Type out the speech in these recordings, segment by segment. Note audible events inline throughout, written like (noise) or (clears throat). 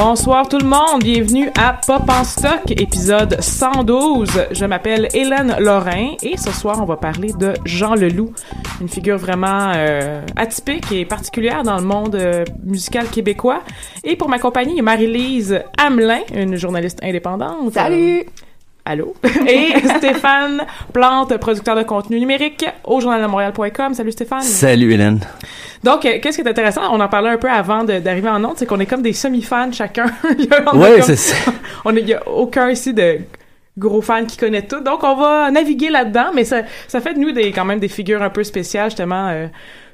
Bonsoir tout le monde, bienvenue à Pop en stock, épisode 112. Je m'appelle Hélène Lorrain et ce soir on va parler de Jean Leloup, une figure vraiment euh, atypique et particulière dans le monde euh, musical québécois. Et pour m'accompagner, Marie-Lise Hamelin, une journaliste indépendante. Salut! Allô? (laughs) Et Stéphane Plante, producteur de contenu numérique au journaldemontréal.com. Salut Stéphane. Salut Hélène. Donc, euh, qu'est-ce qui est intéressant? On en parlait un peu avant d'arriver en onde, c'est qu'on est comme des semi-fans chacun. (laughs) Comme- c'est ça. (laughs) On est, il y a aucun ici de gros fan qui connaît tout. Donc, on va naviguer là-dedans, mais ça, ça fait de nous des, quand même des figures un peu spéciales, justement, euh,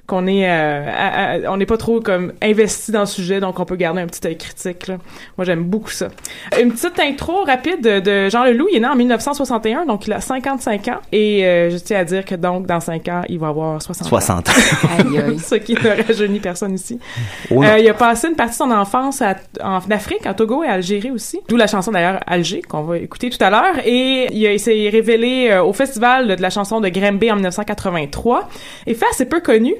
qu'on est, euh, à- à- on n'est pas trop comme investi dans le sujet, donc on peut garder un petit œil critique. Là. Moi, j'aime beaucoup ça. Une petite intro rapide de, de Jean Leloup. Il est né en 1961, donc il a 55 ans. Et euh, je tiens à dire que donc, dans 5 ans, il va avoir 60 ans. 60 ans. Aïe, aïe. (laughs) Ce qui ne rajeunit personne ici. Oh. Euh, il a passé une partie de son enfance à- en Afrique, en Togo et Algérie aussi. D'où la chanson d'ailleurs Alger qu'on va écouter tout à l'heure. Et il, a- il s'est révélé euh, au festival de la chanson de Grimby en 1983. Et fait assez peu connu,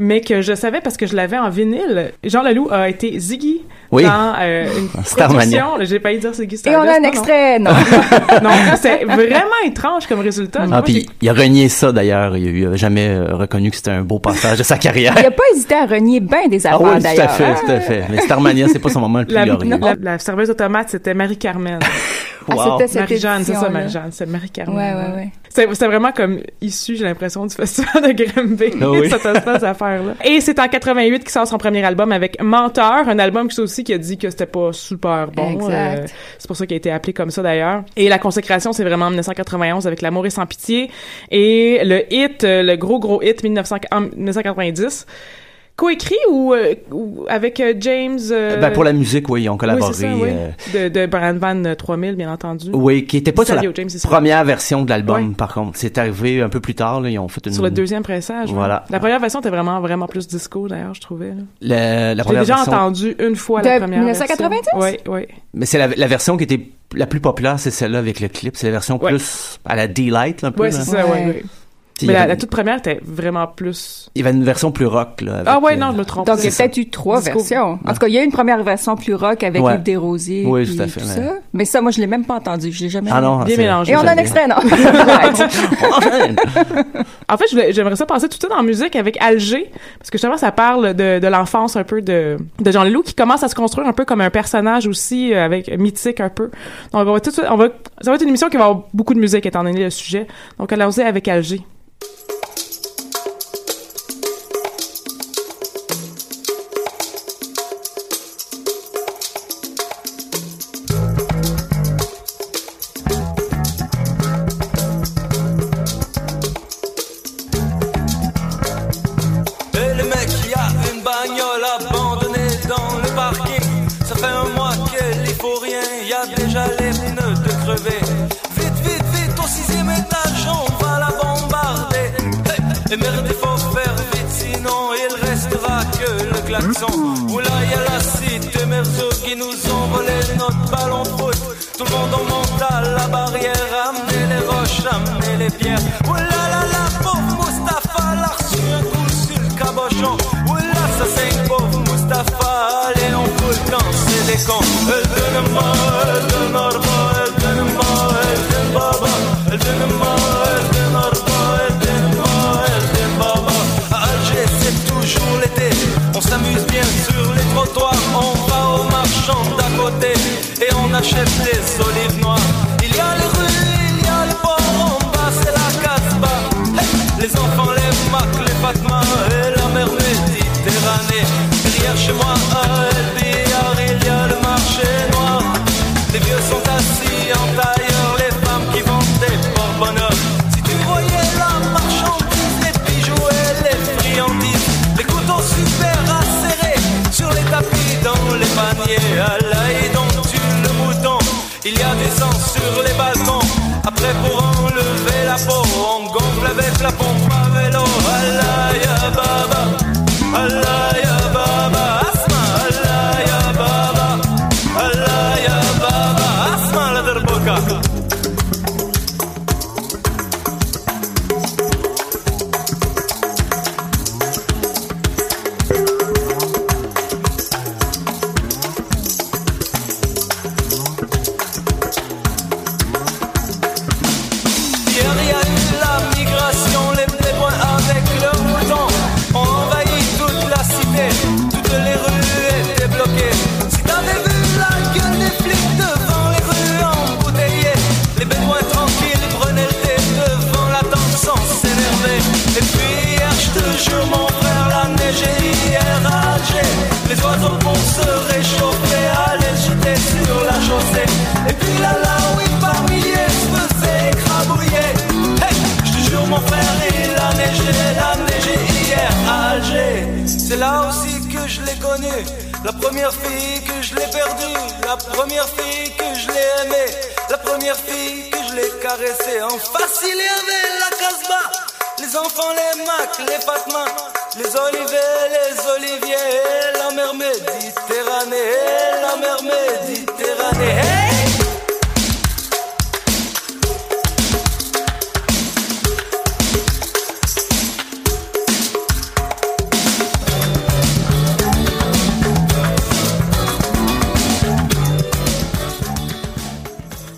mais que je savais parce que je l'avais en vinyle. Jean Leloup a été Ziggy Oui. dans euh, une (laughs) Starmania. production. J'ai pas dire Ziggy Et on a Stardust, un non, extrait, non. (laughs) Non, c'est vraiment étrange comme résultat. Ah, puis il a renié ça d'ailleurs. Il a- il a jamais euh, reconnu que c'était un beau passage de sa carrière. Il a pas hésité à renier bien des Ah affaires, oui, tout à d'ailleurs. fait, tout à fait. Mais Starmania, c'est pas son moment le plus la, glorieux. la, la serveuse automate, c'était Marie-Carmen. (laughs) Ah, Wow. c'était cette Marie-Jeanne, c'est ça. Marie-Jeanne, c'est Marie-Carmen. Ouais, ouais, ouais. C'est c'est vraiment comme issu, j'ai l'impression, du festival de Grimby, Ah oui. (laughs) cette espèce d'affaire-là. Et c'est en 88 qu'il sort son premier album avec Menteur, un album qui aussi qui a dit que c'était pas super bon. Exact. Euh, c'est pour ça qu'il a été appelé comme ça d'ailleurs. Et la consécration, c'est vraiment en 1991 avec L'amour et sans pitié. Et le hit, euh, le gros gros hit 1900 en 1990, coécrit ou, euh, ou avec euh, James... euh, Ben, pour la musique, oui, ils ont collaboré. c'est ça, oui. euh, de, de Brian Van 3000, bien entendu. oui, qui était pas sur la James, première version de l'album, Ouais. par contre. C'est arrivé un peu plus tard, là, ils ont fait une... Sur le deuxième pressage. ouais. Voilà. La première version était vraiment, vraiment plus disco, d'ailleurs, je trouvais. La, la J'ai première déjà version. entendu une fois De la première 1990? Oui, oui. Mais c'est la, la version qui était la plus populaire, c'est celle-là avec le clip. C'est la version Ouais. plus à la D-Light, un peu. Oui, là. c'est ça, oui, Ouais. Mais la, avait- la toute première était vraiment plus... Il y avait une version plus rock, là. avec, Ah ouais, euh, non, je me trompe. Donc, il y a peut-être eu trois Disco. versions. En tout cas, il y a eu une première version plus rock avec Ouais. Yves Desrosiers. Oui, tout à fait, tout mais- ça. Mais ça, moi, je l'ai même pas entendu. Je l'ai jamais Ah non, Bien mélangé. Et on a un extrait, non? (laughs) En fait, j'aimerais ça passer tout de suite en musique avec Alger, parce que justement, ça parle de, l'enfance un peu de, de Jean Leloup, qui commence à se construire un peu comme un personnage aussi, euh, avec mythique un peu. Donc, on va tout on va, ça va être une émission qui va avoir beaucoup de musique, étant donné le sujet. Donc, allons-y avec Alger.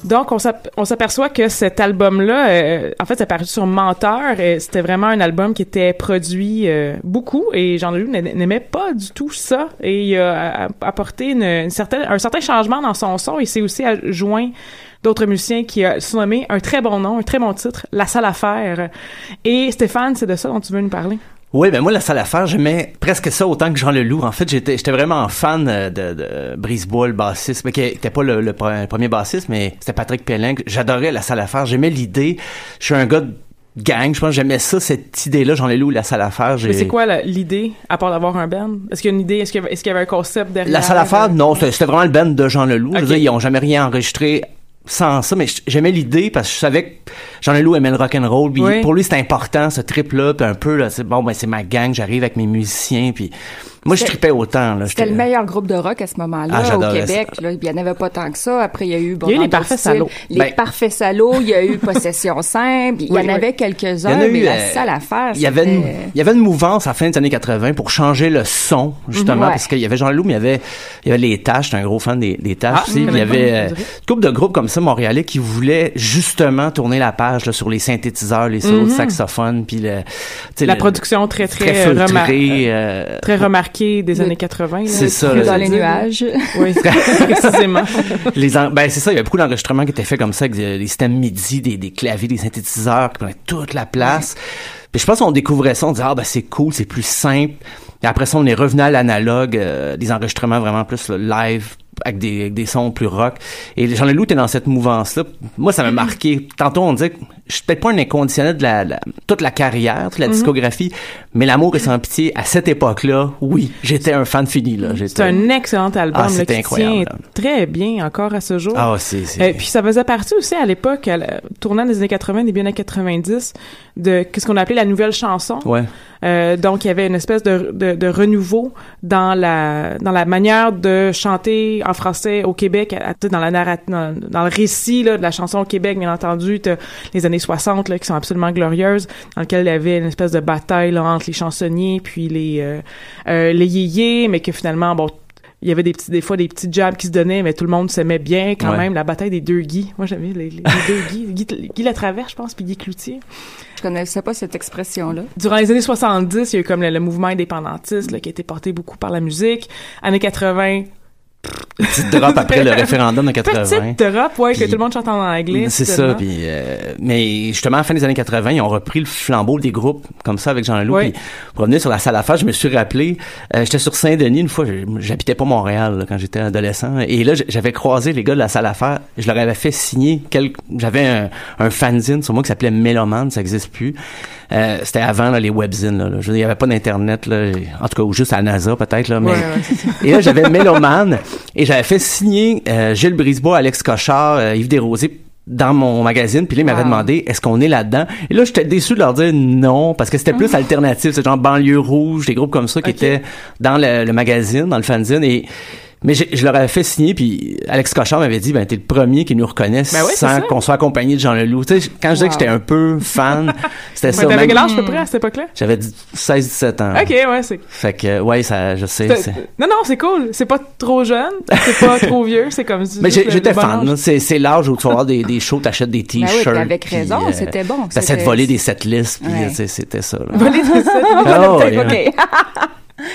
Donc, on s'ap- on s'aperçoit que cet album-là, euh, en fait, c'est paru sur Menteur. C'était vraiment un album qui était produit euh, beaucoup et Jean-Leloup n'a- n'aimait pas du tout ça. Et il a apporté une, certaine, un certain changement dans son son et c'est aussi joint d'autres musiciens qui a surnommé un très bon nom, un très bon titre, La Salle à faire. Et Stéphane, c'est de ça dont tu veux nous parler? Oui, ben moi, la salle à faire, j'aimais presque ça autant que Jean Leloup. En fait, j'étais j'étais vraiment fan euh, de, de Brisebois, le bassiste, mais qui était pas le, le pre- premier bassiste, mais c'était Patrick Pellin. J'adorais la salle à faire. J'aimais l'idée. Je suis un gars de gang, je pense que j'aimais ça, cette idée-là, Jean Leloup, la salle à faire. Mais c'est quoi la- l'idée, à part d'avoir un band? Est-ce qu'il y a une idée? Est-ce qu'il y avait, est-ce qu'il y avait un concept derrière? La salle à faire, non, c'était c'était vraiment le band de Jean Leloup. Je veux dire, ils ont jamais rien enregistré sans ça, mais j'aimais l'idée parce que je savais que Jean Leloup aimait le rock'n'roll. Puis Oui. pour lui, c'était important, ce trip-là. Puis un peu, là, c'est bon, ben c'est ma gang, j'arrive avec mes musiciens. Puis moi, je C'était- tripais autant. Là, C'était le meilleur groupe de rock à ce Ah, moment-là au j'adorais Québec. Là, il n'y en avait pas tant que ça. Après, il y a eu... Bon, Il y a eu les Parfaits Salauds. Les Ben- Parfaits Salauds. Il y a eu Possession Simple. Il y Oui, en oui. avait Il y quelques-uns, en a mais eu, la euh, salle à faire, Il y avait une, il y avait une mouvance à la fin des années 80 pour changer le son, justement, Mhm. Parce qu'il y avait Jean Leloup, mais il y avait, il y avait les Tâches, j'étais un gros fan des, des Tâches Ah, aussi. il y avait euh, une couple de groupes comme ça, montréalais, qui voulaient justement tourner la page là, sur les synthétiseurs, les solos de saxophone, puis le, tu sais, Mhm. La le- production très, très, très remar- euh, très remarquée des Le- années 80. là. C'est ça, là, dans les nuages. (laughs) Oui, précisément. (laughs) les en- ben c'est ça, il y avait beaucoup d'enregistrements qui étaient faits comme ça avec des, des systèmes MIDI, des, des claviers, des synthétiseurs qui prenaient toute la place. Puis je pense qu'on découvrait ça, on disait ah ben c'est cool, c'est plus simple. Et après ça, on est revenu à l'analogue, euh, des enregistrements vraiment plus là, live avec des, avec des sons plus rock. Et Jean Leloup était dans cette mouvance-là. Moi, ça m'a marqué. Tantôt, on disait que je suis peut-être pas un inconditionnel de la, la- toute la carrière, toute la discographie, mais l'amour et sans pitié, à cette époque-là, oui, j'étais un fan fini. C'est un excellent album Ah, c'était incroyable, tient très bien encore à ce jour. Ah, c'est... c'est- Euh, puis ça faisait partie aussi à l'époque, tournant des années 80, début années 90, de qu'est-ce qu'on appelait la nouvelle chanson. Ouais. Euh, donc il y avait une espèce de, de, de renouveau dans la dans la manière de chanter en français au Québec, à- à- dans la narrat dans, dans le récit là, de la chanson au Québec, bien entendu, t'as les années 60 là, qui sont absolument glorieuses, dans lequel il y avait une espèce de bataille là, entre les chansonniers puis les euh, euh, les yéyés, mais que finalement bon il y avait des petits des fois des petits jabs qui se donnaient mais tout le monde s'aimait bien quand Ouais. même la bataille des deux Guy moi j'aimais les, les, les deux Guy (laughs) Guy, Guy Latraverse je pense puis Guy Cloutier Je connaissais pas cette expression-là. durant les années 70, il y a eu comme le, le mouvement indépendantiste là, qui a été porté beaucoup par la musique. Années 80, petite drop après le référendum de 80. petite drop, ouais, que tout le monde chante en anglais. C'est ça, puis euh, mais justement à la fin des années 80, ils ont repris le flambeau des groupes comme ça avec Jean Leloup. Oui. Puis pour revenir sur la salle à faire, je me suis rappelé, euh, j'étais sur Saint-Denis une fois, j'habitais pas Montréal là, quand j'étais adolescent, et là j'avais croisé les gars de la salle à faire, je leur avais fait signer quelques, j'avais un, un fanzine sur moi qui s'appelait Méloman, ça existe plus. Euh, c'était avant là, les webzines, là, il y avait pas d'internet, là, en tout cas ou juste à NASA peut-être là, mais Ouais, ouais, c'est ça. (laughs) et là, j'avais Méloman et j'avais fait signer euh, Gilles Brisebois, Alex Cochard, euh, Yves Desrosiers dans mon magazine, puis là, ils m'avaient Wow. demandé est-ce qu'on est là-dedans? Et là, j'étais déçu de leur dire non, parce que c'était plus alternatif, c'est genre banlieue rouge, des groupes comme ça qui étaient dans le, le magazine, dans le fanzine, et mais je leur avais fait signer, puis Alex Cochard m'avait dit, ben t'es le premier qui nous reconnaisse Ben oui, sans qu'on soit accompagné de Jean Leloup. Tu sais, quand je disais que j'étais un peu fan, (laughs) c'était ça. T'avais quel âge à peu près à cette époque-là? J'avais 16-17 ans. Ok, ouais, c'est. Fait que, ouais, ça, je sais. c'est- Non, non, c'est cool. C'est pas trop jeune, c'est pas (laughs) trop vieux, c'est comme. Mais j'étais fan. C'est l'âge où tu vas avoir des, des shows, t'achètes des Ben oui, t-shirts. avec puis, raison, euh, c'était bon. T'essaies de voler des setlists, puis Ouais. euh, c'était ça. Là. Voler des- (laughs) Ah, ouais, Ok.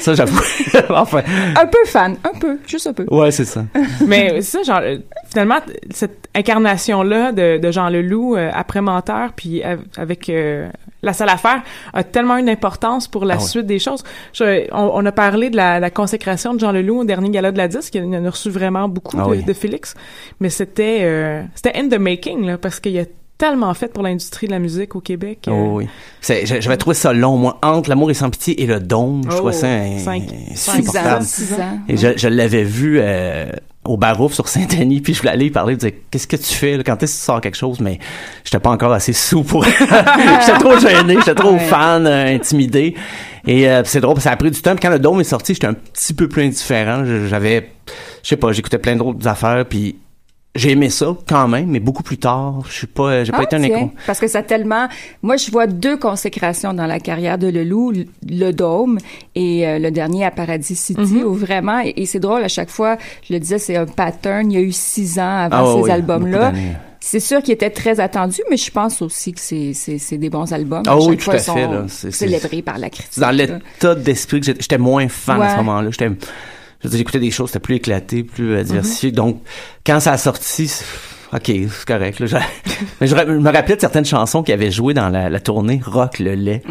Ça, j'avoue. (laughs) enfin, Un peu fan, un peu, juste un peu. ouais, c'est ça. (laughs) Mais c'est ça, genre, finalement, cette incarnation-là de, de Jean Leloup euh, après Menteur, puis av- avec euh, La Salle à faire, a tellement une importance pour la Ah ouais. suite des choses. Je- on, on a parlé de la, la consécration de Jean Leloup au dernier gala de la disque, il en a reçu vraiment beaucoup Ah de, oui. de Félix, mais c'était euh, c'était in the making, là, parce qu'il y a tellement fait pour l'industrie de la musique au Québec. euh, Oh, oui. C'est- j'a- J'avais trouvé ça long, moi, entre l'amour et sans pitié et le dôme. Je Oh, trouvais ça cinq- Six insupportable. ans, six ans. Et je, je l'avais vu euh, au Barouf sur Saint-Denis, puis je voulais aller y parler, dire qu'est-ce que tu fais là, quand est-ce que tu sors quelque chose, mais j'étais pas encore assez sous pour. (laughs) j'étais trop gêné, j'étais trop Ouais. fan, euh, intimidé. Et euh, c'est drôle, parce que ça a pris du temps. Puis quand le dôme est sorti, j'étais un petit peu plus indifférent. J'avais, je sais pas, j'écoutais plein d'autres affaires, puis j'ai aimé ça quand même, mais beaucoup plus tard. Je suis pas, j'ai pas Ah, été un écho. Parce que ça a tellement. Moi, je vois deux consécrations dans la carrière de Leloup, le- Dôme et euh, le dernier à Paradis City, Mm-hmm. où vraiment, et, et c'est drôle à chaque fois, je le disais, c'est un pattern. Il y a eu six ans avant Ah, ces oui, albums-là. C'est sûr qu'ils étaient très attendus, mais je pense aussi que c'est c'est c'est des bons albums. Ah oui, tout fois, à fait, là. Célébrés par la critique. C'est dans l'état d'esprit que j'étais j'étais moins fan à ce moment-là. J'étais, j'écoutais des choses, c'était plus éclaté, plus euh, Mm-hmm. diversifié. Donc, quand ça a sorti, c'est- ok, c'est correct. Là, Je- (laughs) mais je, me rappelais de certaines chansons qui avaient joué dans la, la tournée Rock le lait.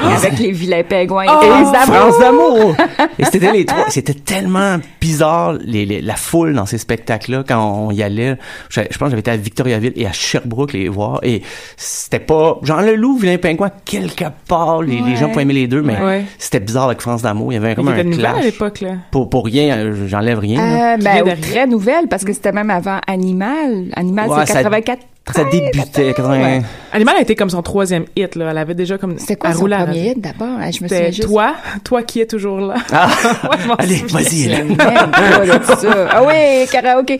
Avec les vilains pingouins Oh! et les France d'amour. Et c'était les trois. C'était tellement bizarre les, les- la foule dans ces spectacles-là quand on y allait. Je, je pense que j'avais été à Victoriaville et à Sherbrooke les voir et c'était pas Jean Leloup, vilain pingouin quelque part. Les, les gens pouvaient aimer les deux, mais Ouais. c'était bizarre avec France d'amour. Il y avait comme Il y avait un une nouvelle à clash. l'époque, là? Pour, pour rien, euh, j'enlève rien. Euh, ben, très nouvelle, parce que c'était même avant Animal. Animal, Ouais, c'est ça- 84. Ça débutait. 80... Ouais. Animal a été comme son troisième hit, là. Elle avait déjà comme. C'était quoi son premier hit d'abord? Ah, Je me souviens juste. toi, toi qui es toujours là. Ah, (laughs) Ouais, allez, vas-y. (laughs) Ah oui, karaoké.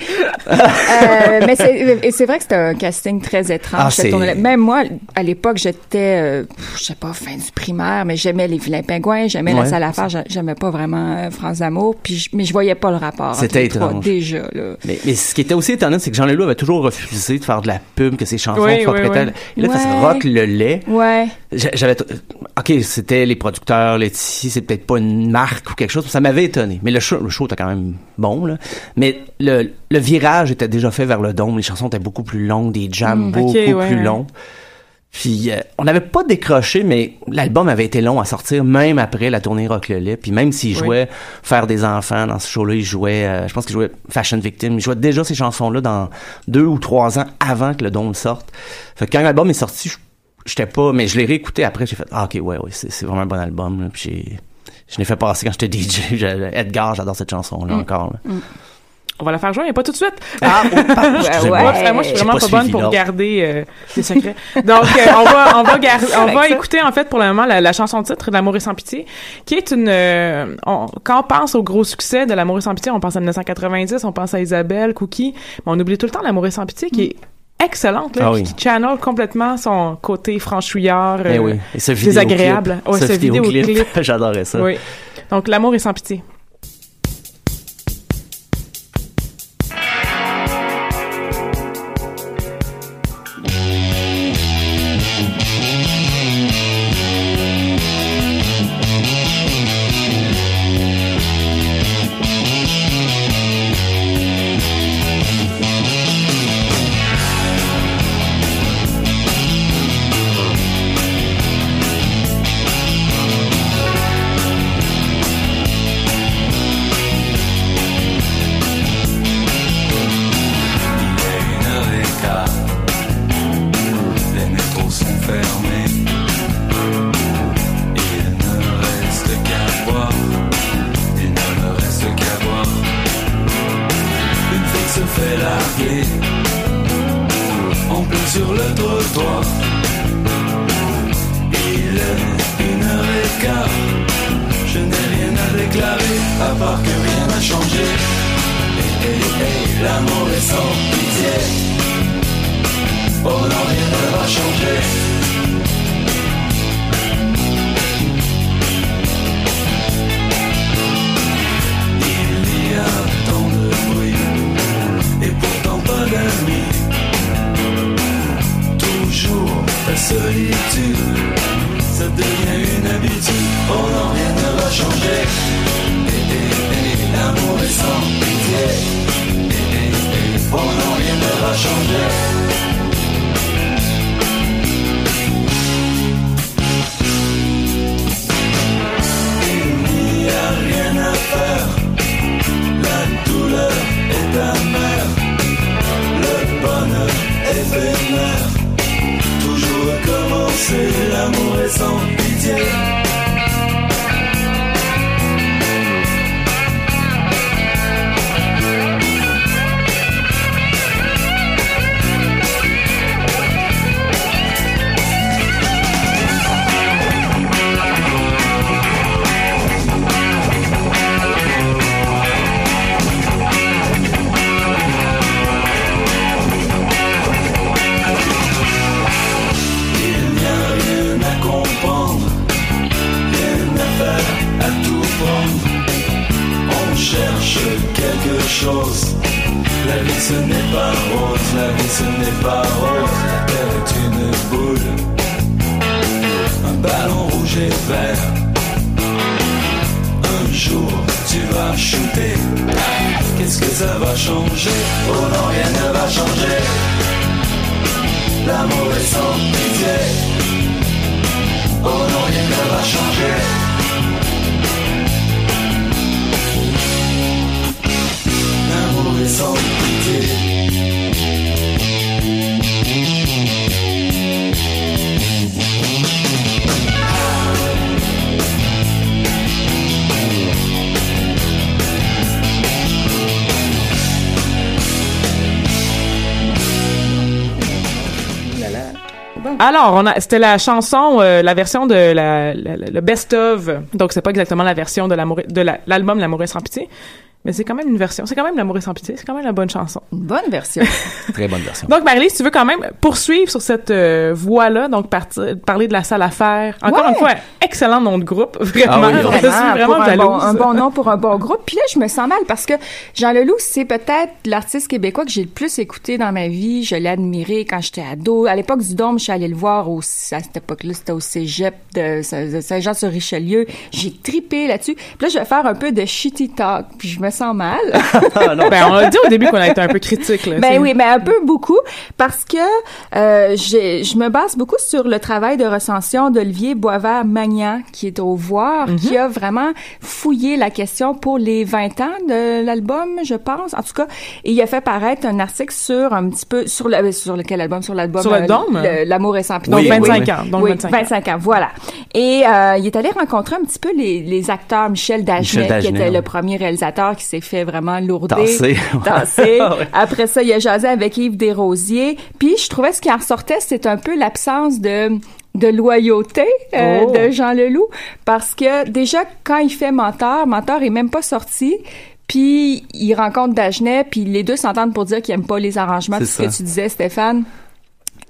Euh, mais c'est vrai que c'était un casting très étrange. Ah. Même moi, à l'époque, j'étais, euh, je sais pas, fin du primaire, mais j'aimais les vilains pingouins, j'aimais la salle à faire, j'a- j'aimais pas vraiment euh, France d'amour, puis je- mais je voyais pas le rapport. C'était trois, étrange. déjà là. Mais, mais ce qui était aussi étonnant, c'est que Jean Leloup avait toujours refusé de faire de la pub, que ses chansons Oui, soient oui, à- oui. Et là, ça se Ouais. rock le lait. Ouais. J'a- J'avais, ok, c'était les producteurs, Laetitia, c'est peut-être pas une marque ou quelque chose, ça m'avait étonné. Mais le show, le show était quand même bon, là. Mais le, le virage était déjà fait vers le dôme, les chansons étaient beaucoup plus longues, des jams Mm, beaucoup ok, ouais, plus ouais. longs. Puis euh, on n'avait pas décroché, mais l'album avait été long à sortir, même après la tournée Rock le lait. Puis même s'il Oui. jouait Faire des enfants dans ce show-là, il jouait, euh, je pense qu'il jouait Fashion Victim, il jouait déjà ces chansons-là dans deux ou trois ans avant que le dôme sorte. Fait que quand l'album est sorti, je- j'étais pas, mais je l'ai réécouté après, j'ai fait, ah ok, ouais, ouais, c'est vraiment un bon album. Là. Puis je l'ai fait passer quand j'étais (laughs) DJ. Edgar, j'adore cette chanson-là encore. là. On va la faire jouer, mais pas tout de suite. Ah, (laughs) oh, excusez-moi. Ouais. Moi, je suis vraiment pas bonne pour garder euh, les secrets. Donc, euh, on va, on va, on va écouter en fait pour le moment la, chanson titre L'amour et sans pitié, qui est une. euh, quand on pense au gros succès de L'amour et sans pitié, on pense à 1990, on pense à Isabelle, Cookie, mais on oublie tout le temps L'amour et sans pitié, qui est excellente, là, Ah qui, oui. qui channel complètement son côté franchouillard, Eh euh, oui. Et ce désagréable. Ouais, ce ce vidéoclip, vidéoclip. (laughs) j'adorais ça. Oui. Donc, L'amour et sans pitié. Alors, on a, c'était la chanson, euh, la version de la, le best-of. Donc, c'est pas exactement la version de l'amour, de la- l'album L'amour est sans pitié. Mais c'est quand même une version. C'est quand même L'amour est sans pitié. C'est quand même la bonne chanson. Une bonne version. (laughs) Très bonne version. Donc, Marie, si tu veux quand même poursuivre sur cette euh, voie-là, donc partir, parler de la salle à faire. Encore Ouais. une fois, excellent nom de groupe. (laughs) Vraiment. Ah oui, je suis Vraiment, vraiment pour un bon, un bon nom pour un bon groupe. Puis là, je me sens mal parce que Jean Leloup, c'est peut-être l'artiste québécois que j'ai le plus écouté dans ma vie. Je l'ai admiré quand j'étais ado. À l'époque du Dôme, je suis allée le voir au, à cette époque-là, c'était au cégep de de Saint-Jean-sur-Richelieu. J'ai tripé là-dessus. Puis là, je vais faire un peu de shitty talk, puis je me sens mal. (laughs) Ben, on a dit au début qu'on a été un peu critique, là. Ben oui, mais un peu beaucoup parce que euh, je me base beaucoup sur le travail de recension d'Olivier Boisvert-Magnan qui est au Voir, Mhm. qui a vraiment fouillé la question pour les 20 ans de l'album, je pense. En tout cas, et il a fait paraître un article sur un petit peu sur le sur lequel album? Sur l'album Sur le Dôme? le- l'amour est sans pitié. Donc, Oui, 25 oui. ans. Donc, oui, 25 ans. ans, voilà. Et euh, il est allé rencontrer un petit peu les, les acteurs. Michel Dagenet, Michel qui était oui. le premier réalisateur qui s'est fait vraiment lourder. Tasser. Tasser. (laughs) Ouais. Après ça, il a jasé avec Yves Desrosiers. Puis je trouvais ce qui en ressortait, c'est un peu l'absence de de loyauté euh, Oh. de Jean Leloup parce que déjà quand il fait Menteur, Menteur est même pas sorti. Puis il rencontre Dagenet, puis les deux s'entendent pour dire qu'ils aiment pas les arrangements, C'est ce que tu disais Stéphane.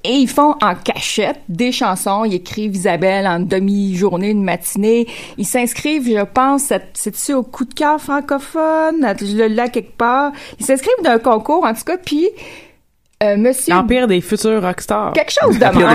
Et ils font en cachette des chansons. Ils écrivent Isabelle en demi-journée, une matinée. Ils s'inscrivent, je pense, c'est- c'est-tu au coup de cœur francophone? Je le là quelque part. Ils s'inscrivent d'un concours, en tout cas, puis euh, Monsieur L'empire des futurs rockstars. quelque chose de même.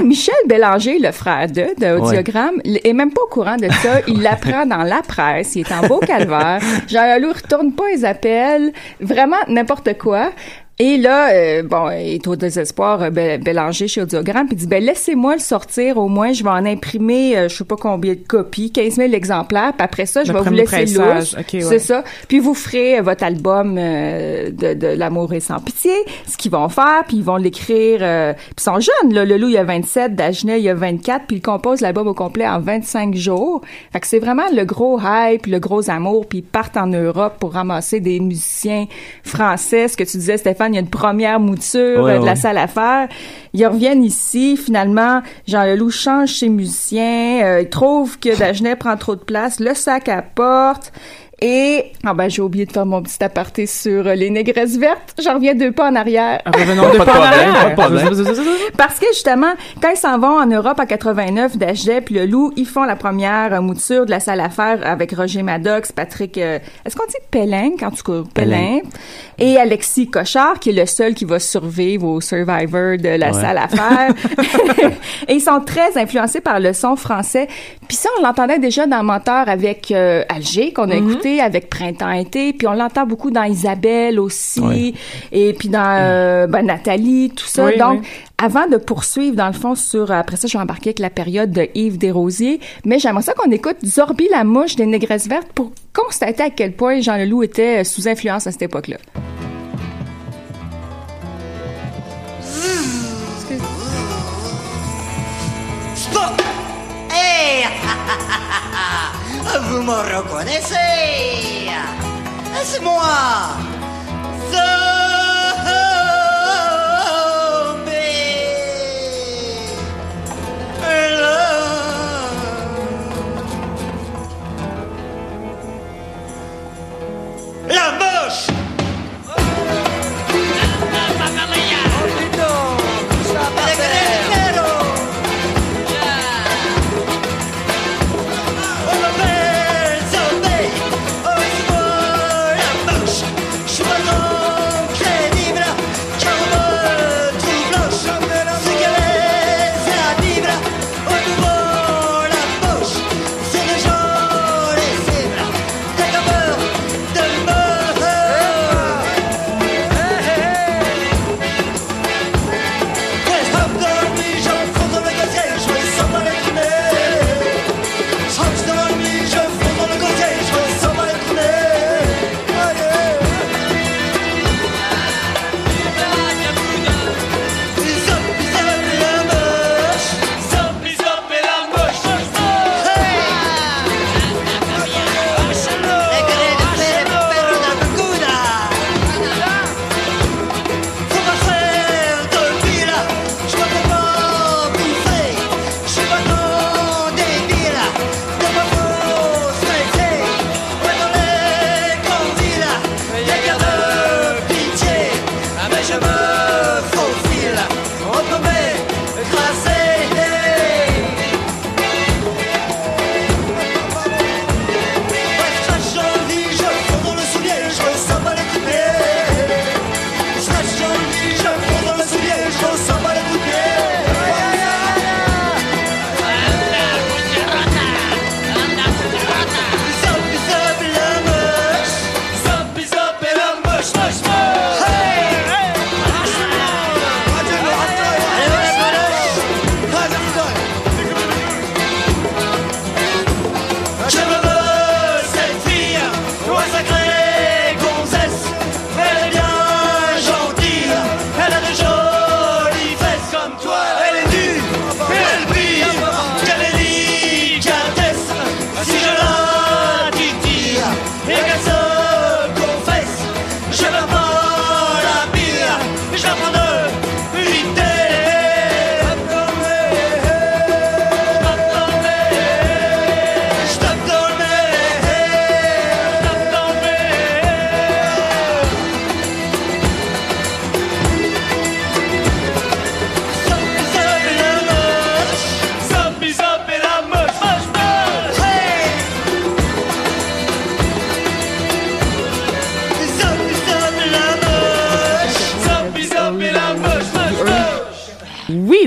Et (laughs) Michel Bélanger, le frère de, de Audiogramme, est même pas au courant de ça. Il l'apprend dans la presse. Il est en beau calvaire. Jean Leloup retourne pas les appels. Vraiment n'importe quoi. Et là, euh, bon, il est au désespoir, euh, Bé- Bélanger chez Audiogramme, puis il dit, ben laissez-moi le sortir, au moins, je vais en imprimer, euh, je sais pas combien de copies, 15 000 exemplaires, puis après ça, je Le vais vous laisser pressage. lousse. Ok, ouais. C'est ça. Puis vous ferez euh, votre album euh, de, de l'amour et sans pitié, ce qu'ils vont faire, puis ils vont l'écrire. Euh, puis ils sont jeunes, là. Le loup, il y a 27, Dagenet, il y a 24, puis ils composent l'album au complet en 25 jours. Fait que c'est vraiment le gros hype, le gros amour, puis ils partent en Europe pour ramasser des musiciens français. Ce que tu disais, Stéphane, il y a une première mouture Ouais, euh, de la salle à faire. Ils reviennent ici, finalement, Jean Leloup change ses musiciens, euh, il trouve que Dagenet prend trop de place, le sac à porte. Et, ah ben, j'ai oublié de faire mon petit aparté sur euh, les négresses vertes. J'en reviens deux pas en arrière. Revenons de Pas de pas en arrière. pas de Parce que justement, quand ils s'en vont en Europe en 89, Dagenet puis le Loup, ils font la première euh, mouture de la salle à faire avec Roger Maddox, Patrick, euh, est-ce qu'on dit Pellin, en tout cas, Pellin, et Alexis Cochard, qui est le seul qui va survivre au Survivor de la Ouais. salle à faire. (laughs) (laughs) et ils sont très influencés par le son français. Puis ça, on l'entendait déjà dans Menteur avec euh, Alger, qu'on a écouté, avec Printemps-été, puis on l'entend beaucoup dans Isabelle aussi, et puis dans euh, ben, Nathalie, tout ça. Oui, Donc, oui. avant de poursuivre, dans le fond, sur... Après ça, je vais embarquer avec la période de Yves Desrosiers, mais j'aimerais ça qu'on écoute Zorbi la mouche des Négresses vertes pour constater à quel point Jean Leloup était euh, sous influence à cette époque-là. Vous me reconnaissez. C'est moi?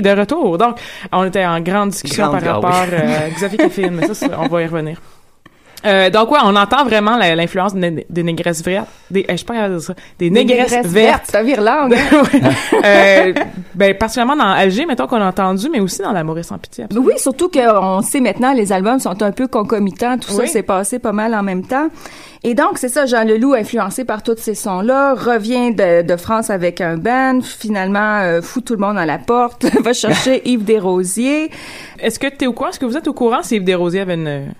De retour. Donc, on était en grande discussion Grande, par rapport oui. euh, à Xavier Kéfine, mais ça, on va y revenir. Euh, donc ouais, on entend vraiment l'influence des, des négresses vertes, des, eh, je sais pas dire ça, des négresses, vertes. Ça vire langue. Euh, ben particulièrement dans Alger, mettons qu'on a entendu, mais aussi dans La Maurice sans pitié. absolument. Oui, surtout qu'on sait maintenant, les albums sont un peu concomitants, tout ça s'est passé pas mal en même temps. Et donc, c'est ça, Jean Leloup, influencé par tous ces sons-là, revient de, de France avec un band, finalement euh, fout tout le monde à la porte, (laughs) va chercher (laughs) Yves Desrosiers. Est-ce que t'es au courant, est-ce que vous êtes au courant si Yves Desrosiers avait une,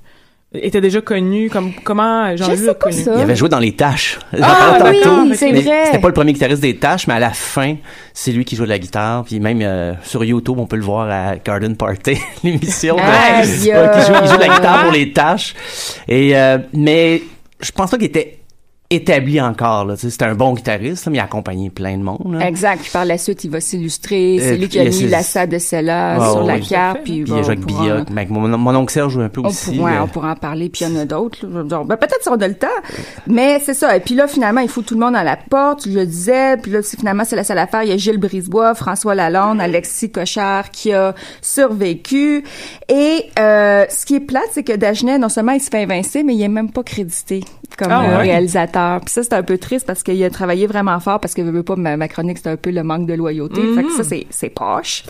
était déjà connu, comme comment Jean Je Leloup pas connu? ça. Il avait joué dans Les Tâches. Ah oui, tantôt, c'est vrai. C'était pas le premier guitariste des Tâches, mais à la fin, c'est lui qui joue de la guitare. Puis même euh, sur YouTube, on peut le voir à Garden Party, (laughs) l'émission. qui joue, il joue de la guitare pour les Tâches. Et euh, mais je pense pas qu'il était établi encore. là. C'était un bon guitariste, là, mais il a accompagné plein de monde. là. Exact. Puis par la suite, il va s'illustrer. C'est Euh, lui qui a mis c'est- la salle de Cella Ah, sur la carte. Puis, Puis bon, il a pourra- Biot, mais avec mon, mon oncle Serge joue un peu On, aussi. pour- ouais, là. on pourra en parler, puis il y en a d'autres. ben, peut-être si on a le temps. Mais c'est ça. Et puis là, finalement, il faut tout le monde à la porte, je le disais. Puis là, c'est- finalement, c'est la seule affaire. Il y a Gilles Brisebois, François Lalonde, Alexis Cochard qui a survécu. Et euh, ce qui est plate, c'est que Dagenet, non seulement il se fait évincer, mais il est même pas crédité comme Ah euh, ouais? réalisateur. Puis ça, c'est un peu triste parce qu'il a travaillé vraiment fort parce que, veux pas, ma, ma chronique, c'est un peu le manque de loyauté. Fait que ça, c'est, c'est poche.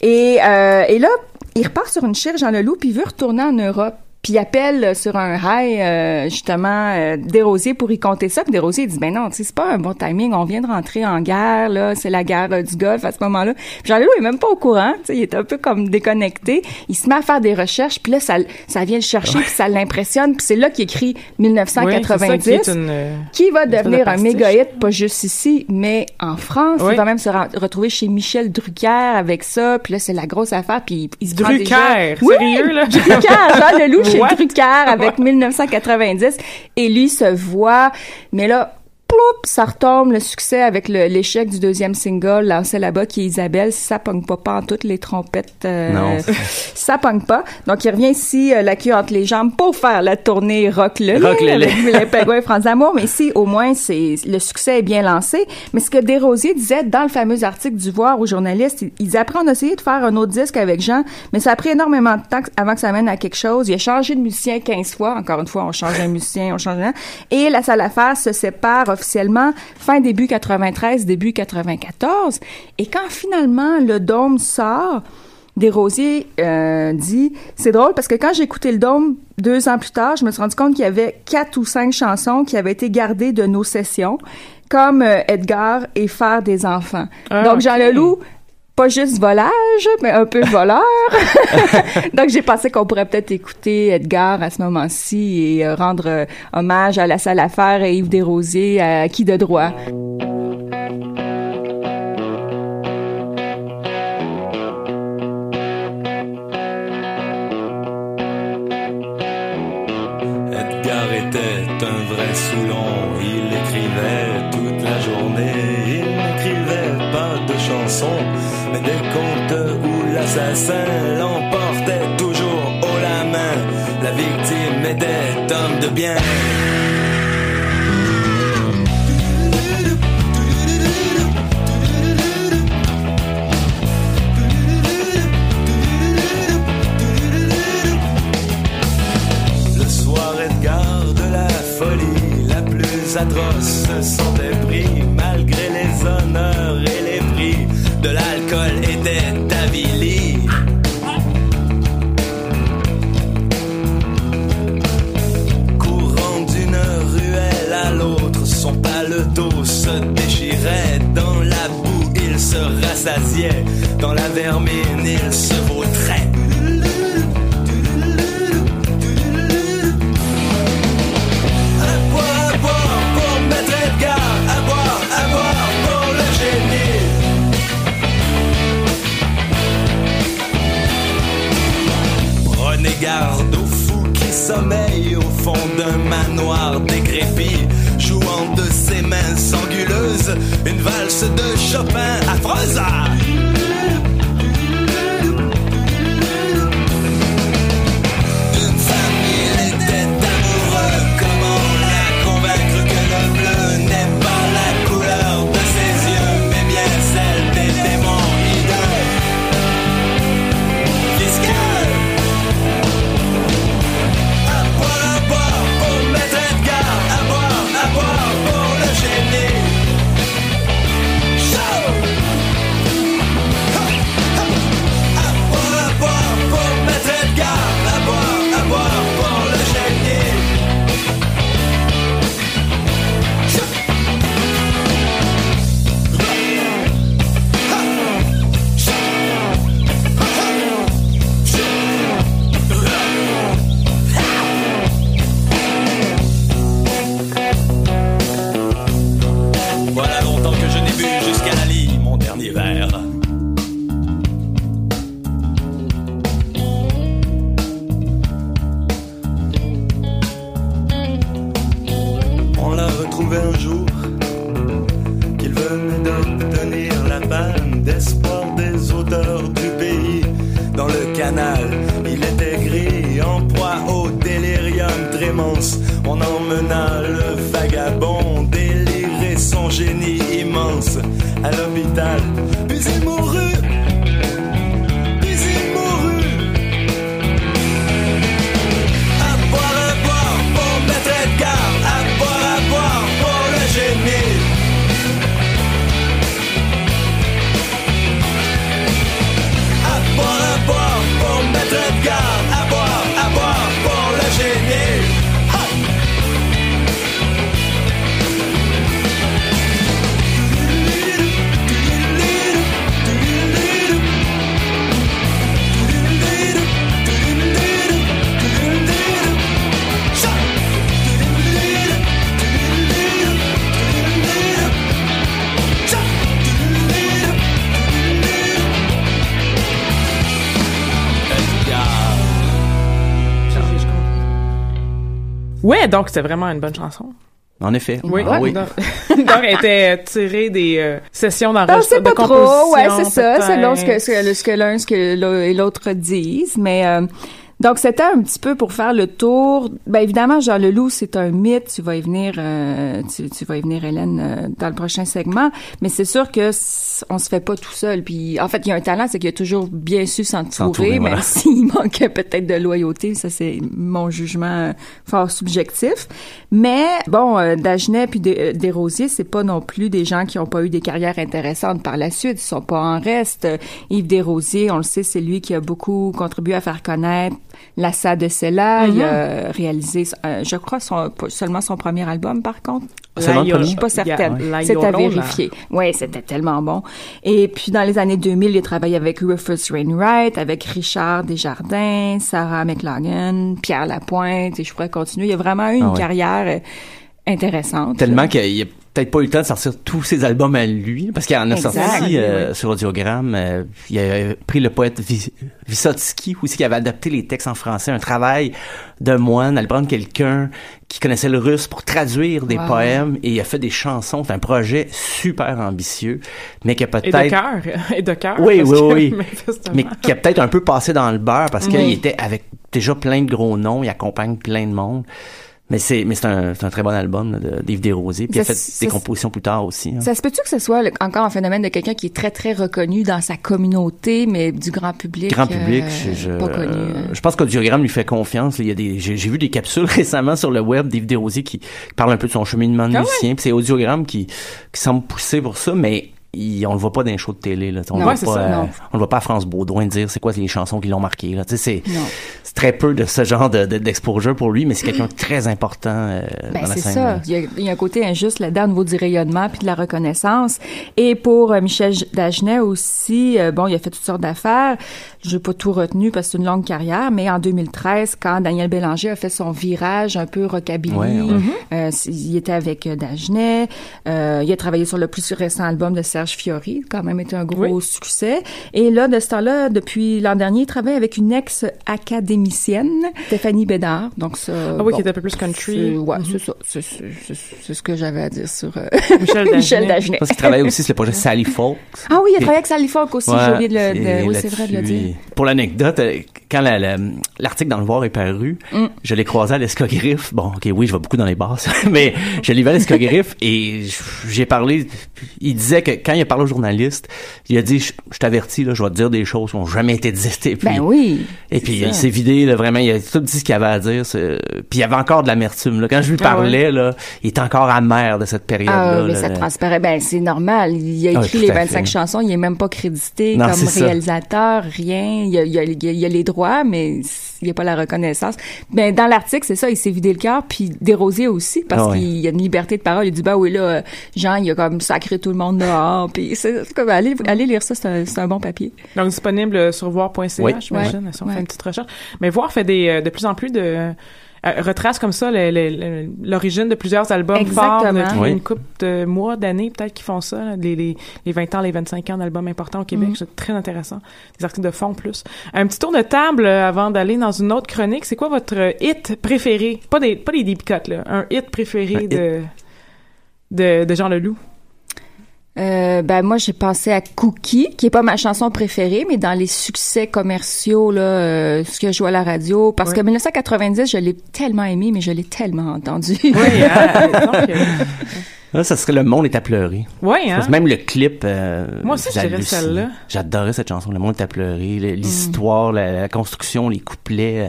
Et, euh, et là, il repart sur une chire, Jean Leloup, puis il veut retourner en Europe. Puis il appelle sur un high, euh, justement, euh, Desrosiers pour y compter ça. Puis Desrosiers, il dit, ben non, tu sais, c'est pas un bon timing. On vient de rentrer en guerre, là. C'est la guerre euh, du Golfe à ce moment-là. Puis Jean Leloup est même pas au courant. Tu sais, il est un peu comme déconnecté. Il se met à faire des recherches. Puis là, ça, ça vient le chercher, puis ça l'impressionne. Puis c'est là qu'il écrit Oui, 1990 c'est ça qui est une, qui va de devenir un méga hit, pas juste ici, mais en France. Oui. Il va même se re- retrouver chez Michel Drucker avec ça. Puis là, c'est la grosse affaire. Puis il se prend Drucker, déjà... Oui, sérieux, là? Drucker, Jean (laughs) Leloup What? Drucker avec (laughs) 1990. Et lui se voit, mais là... Ploup, ça retombe le succès avec l'échec du deuxième single lancé là-bas qui est Isabelle ça pogne pas pas en toutes les trompettes euh, Non. (laughs) ça pogne pas. Donc il revient ici euh, la queue entre les jambes pour faire la tournée rock le Rock le avec les Pingouins et France d'amour mais ici au moins c'est le succès est bien lancé. Mais ce que Desrosiers disait dans le fameux article du Voir aux journalistes ils- ils après on a essayé de faire un autre disque avec Jean mais ça a pris énormément de temps avant que ça mène à quelque chose. Il a changé de musicien 15 fois. Encore une fois on change un musicien on change un. Et la salle à faire se sépare officiellement fin début 93 début 94 et quand finalement le dôme sort Desrosiers euh, dit c'est drôle parce que quand j'ai écouté le Dôme deux ans plus tard, je me suis rendu compte qu'il y avait quatre ou cinq chansons qui avaient été gardées de nos sessions, comme euh, Edgar et Faire des enfants. Ah, Donc Jean ok. Leloup, pas juste volage, mais un peu voleur. (laughs) Donc j'ai pensé qu'on pourrait peut-être écouter Edgar à ce moment-ci et euh, rendre euh, hommage à la salle à faire et Yves Desrosiers à qui de droit. Où l'assassin l'emportait toujours haut la main, la victime était homme de bien. Le soir, Edgar de Dans la vermine, il se vautrait. À boire, à boire pour mettre Edgar, à boire, à boire pour le génie. Prenez garde aux fous qui sommeillent de Chopin. D'une Ouais, donc c'est vraiment une bonne chanson. En effet. Oui, Ah oui. Donc, (laughs) elle était tirée des euh, sessions On d'enregistrement, sait de pas composition. trop, ouais, c'est ça, selon ce que, ce que, ce que l'un, ce que l'un et l'autre disent, mais euh, donc c'était un petit peu pour faire le tour. Ben évidemment, Jean Leloup, c'est un mythe. Tu vas y venir, euh, tu, tu vas y venir, Hélène, euh, dans le prochain segment. Mais c'est sûr que on se fait pas tout seul. Puis en fait, il y a un talent, c'est qu'il a toujours bien su s'entourer, S'entourer, même voilà. (laughs) s'il manquait peut-être de loyauté. Ça, c'est mon jugement euh, fort subjectif. Mais bon, euh, Dagenet puis Des- euh, Desrosiers, c'est pas non plus des gens qui ont pas eu des carrières intéressantes par la suite. Ils sont pas en reste. Euh, Yves Desrosiers, on le sait, c'est lui qui a beaucoup contribué à faire connaître la Sa de Cella. Il a réalisé, euh, je crois, son, seulement son premier album, par contre. Seulement le Laïo- premier? Je suis pas certaine. Yeah. C'est à vérifier. Oui, c'était tellement bon. Et puis, dans les années 2000, il a travaillé avec Rufus Wainwright, avec Richard Desjardins, Sarah McLagan, Pierre Lapointe, et je pourrais continuer. Il a vraiment eu une Ah ouais. carrière euh, intéressante. Tellement qu'il a peut-être pas eu le temps de sortir tous ses albums à lui, parce qu'il en a Exact. sorti euh, Oui. sur Audiogramme. euh, il a pris le poète Vysotsky aussi, qui avait adapté les textes en français, un travail de moine, aller prendre quelqu'un qui connaissait le russe pour traduire des Wow. poèmes, et il a fait des chansons. C'est un projet super ambitieux, mais qui a Et de peut-être... cœur. (laughs) Et de cœur. Oui, oui, que, oui. mais qui a peut-être un peu passé dans le beurre parce qu'il était avec déjà plein de gros noms, il accompagne plein de monde. Mais c'est mais c'est un, c'est un très bon album là, de d'Yves Desrosiers. Puis il a fait ça, des compositions plus tard aussi. hein. Ça se peut-tu que ce soit le- encore un phénomène de quelqu'un qui est très, très reconnu dans sa communauté, mais du grand public? Grand public, euh, je, je, pas connu. euh, euh. je pense qu'Audiogramme lui fait confiance. Il y a des, j'ai, vu des capsules (laughs) récemment sur le web d'Yves Desrosiers qui, parle un peu de son cheminement de Ah musicien. Puis c'est Audiogramme qui, qui semble pousser pour ça, mais il, on le voit pas dans les shows de télé. Là. On, Non, le voit pas, ça, euh, on le voit pas à France Baudouin dire c'est quoi les chansons qui l'ont marqué. Là. C'est, Non. C'est très peu de ce genre de, de- d'exposure pour lui, mais c'est quelqu'un de très important euh, Ben, dans la c'est scène. ça. là. Il y, a, il y a un côté injuste là-dedans au niveau du rayonnement puis de la reconnaissance. Et pour euh, Michel Dagenet aussi, euh, bon, il a fait toutes sortes d'affaires. Je n'ai pas tout retenu parce que c'est une longue carrière, mais en 2013, quand Daniel Bélanger a fait son virage un peu rockabilly, Ouais, ouais. euh, c- il était avec euh, Dagenet. Euh, il a travaillé sur le plus récent album de Serge Fiori, quand même été un gros Oui. succès. Et là, de ce temps-là, depuis l'an dernier, il travaille avec une ex-académicienne, Stéphanie Bédard. Donc ça, Ah oui, bon, qui était un peu plus country. c'est- Ouais, Mhm. c'est ça. C'est- ce que j'avais à dire sur euh, (laughs) Michel Dagenet. Michel Dagenet. Pense qu'il travaille aussi sur le projet Sally Folk. Ah oui, il a travaillé avec Sally Folk aussi, j'ai oublié de le... de- oui, c'est vrai de le dire. Pour l'anecdote, euh, quand la- la- l'article dans le Voir est paru, Mm. je l'ai croisé à l'escogriffe. Bon, ok, oui, je vais beaucoup dans les bars, (laughs) mais je l'ai vu à l'escogriffe et j'ai parlé. Il disait que quand il a parlé au journaliste, il a dit Je, je t'avertis, là, je vais te dire des choses qui n'ont jamais été dites. Et puis, Ben oui. et puis il s'est vidé, là, vraiment, il a tout dit ce qu'il avait à dire. Puis il y avait encore de l'amertume. là. Quand je lui Ah parlais, là, il était encore amer de cette période-là. Ah, mais là, ça là. transparaît. Ben, c'est normal. Il a Ah, écrit les à 25 fait. chansons. Il est même pas crédité Non, comme ça. réalisateur, rien. Il a, il il les droits, mais il n'y a pas la reconnaissance. Ben, dans l'article, c'est ça, il s'est vidé le cœur, puis Desrosiers aussi, parce Ah ouais. qu'il y a une liberté de parole. Il dit, bah oui, là, Jean, il a comme sacré tout le monde dehors, puis c'est comme, allez, allez lire ça, c'est un, bon papier. Donc disponible sur voir.ca, Oui. j'imagine, Ouais. si on Ouais. fait une petite recherche. Mais voir fait des euh, de plus en plus de euh, retrace comme ça l'origine de plusieurs albums forts Exactement. Oui. une couple de mois, d'années peut-être qui font ça, là, les, les, les 20 ans, les 25 ans d'albums importants au Québec, Mhm. c'est très intéressant. Des articles de fond plus. Un petit tour de table euh, avant d'aller dans une autre chronique, c'est quoi votre hit préféré? Pas des pas des deep cuts là, un hit préféré Un hit. de de de Jean Leloup. Euh, ben moi j'ai pensé à Cookie, qui est pas ma chanson préférée, mais dans les succès commerciaux là, euh, ce que je joue à la radio, parce que 1990 je l'ai tellement aimé, mais je l'ai tellement entendu. Oui, hein, (laughs) donc, euh, Là, ça serait Le Monde est à pleurer. ouais, hein? Même le clip. euh, Moi aussi, j'hallucine. celle-là. J'adorais cette chanson. Le Monde est à pleurer. le- L'histoire, la, la construction, les couplets. euh,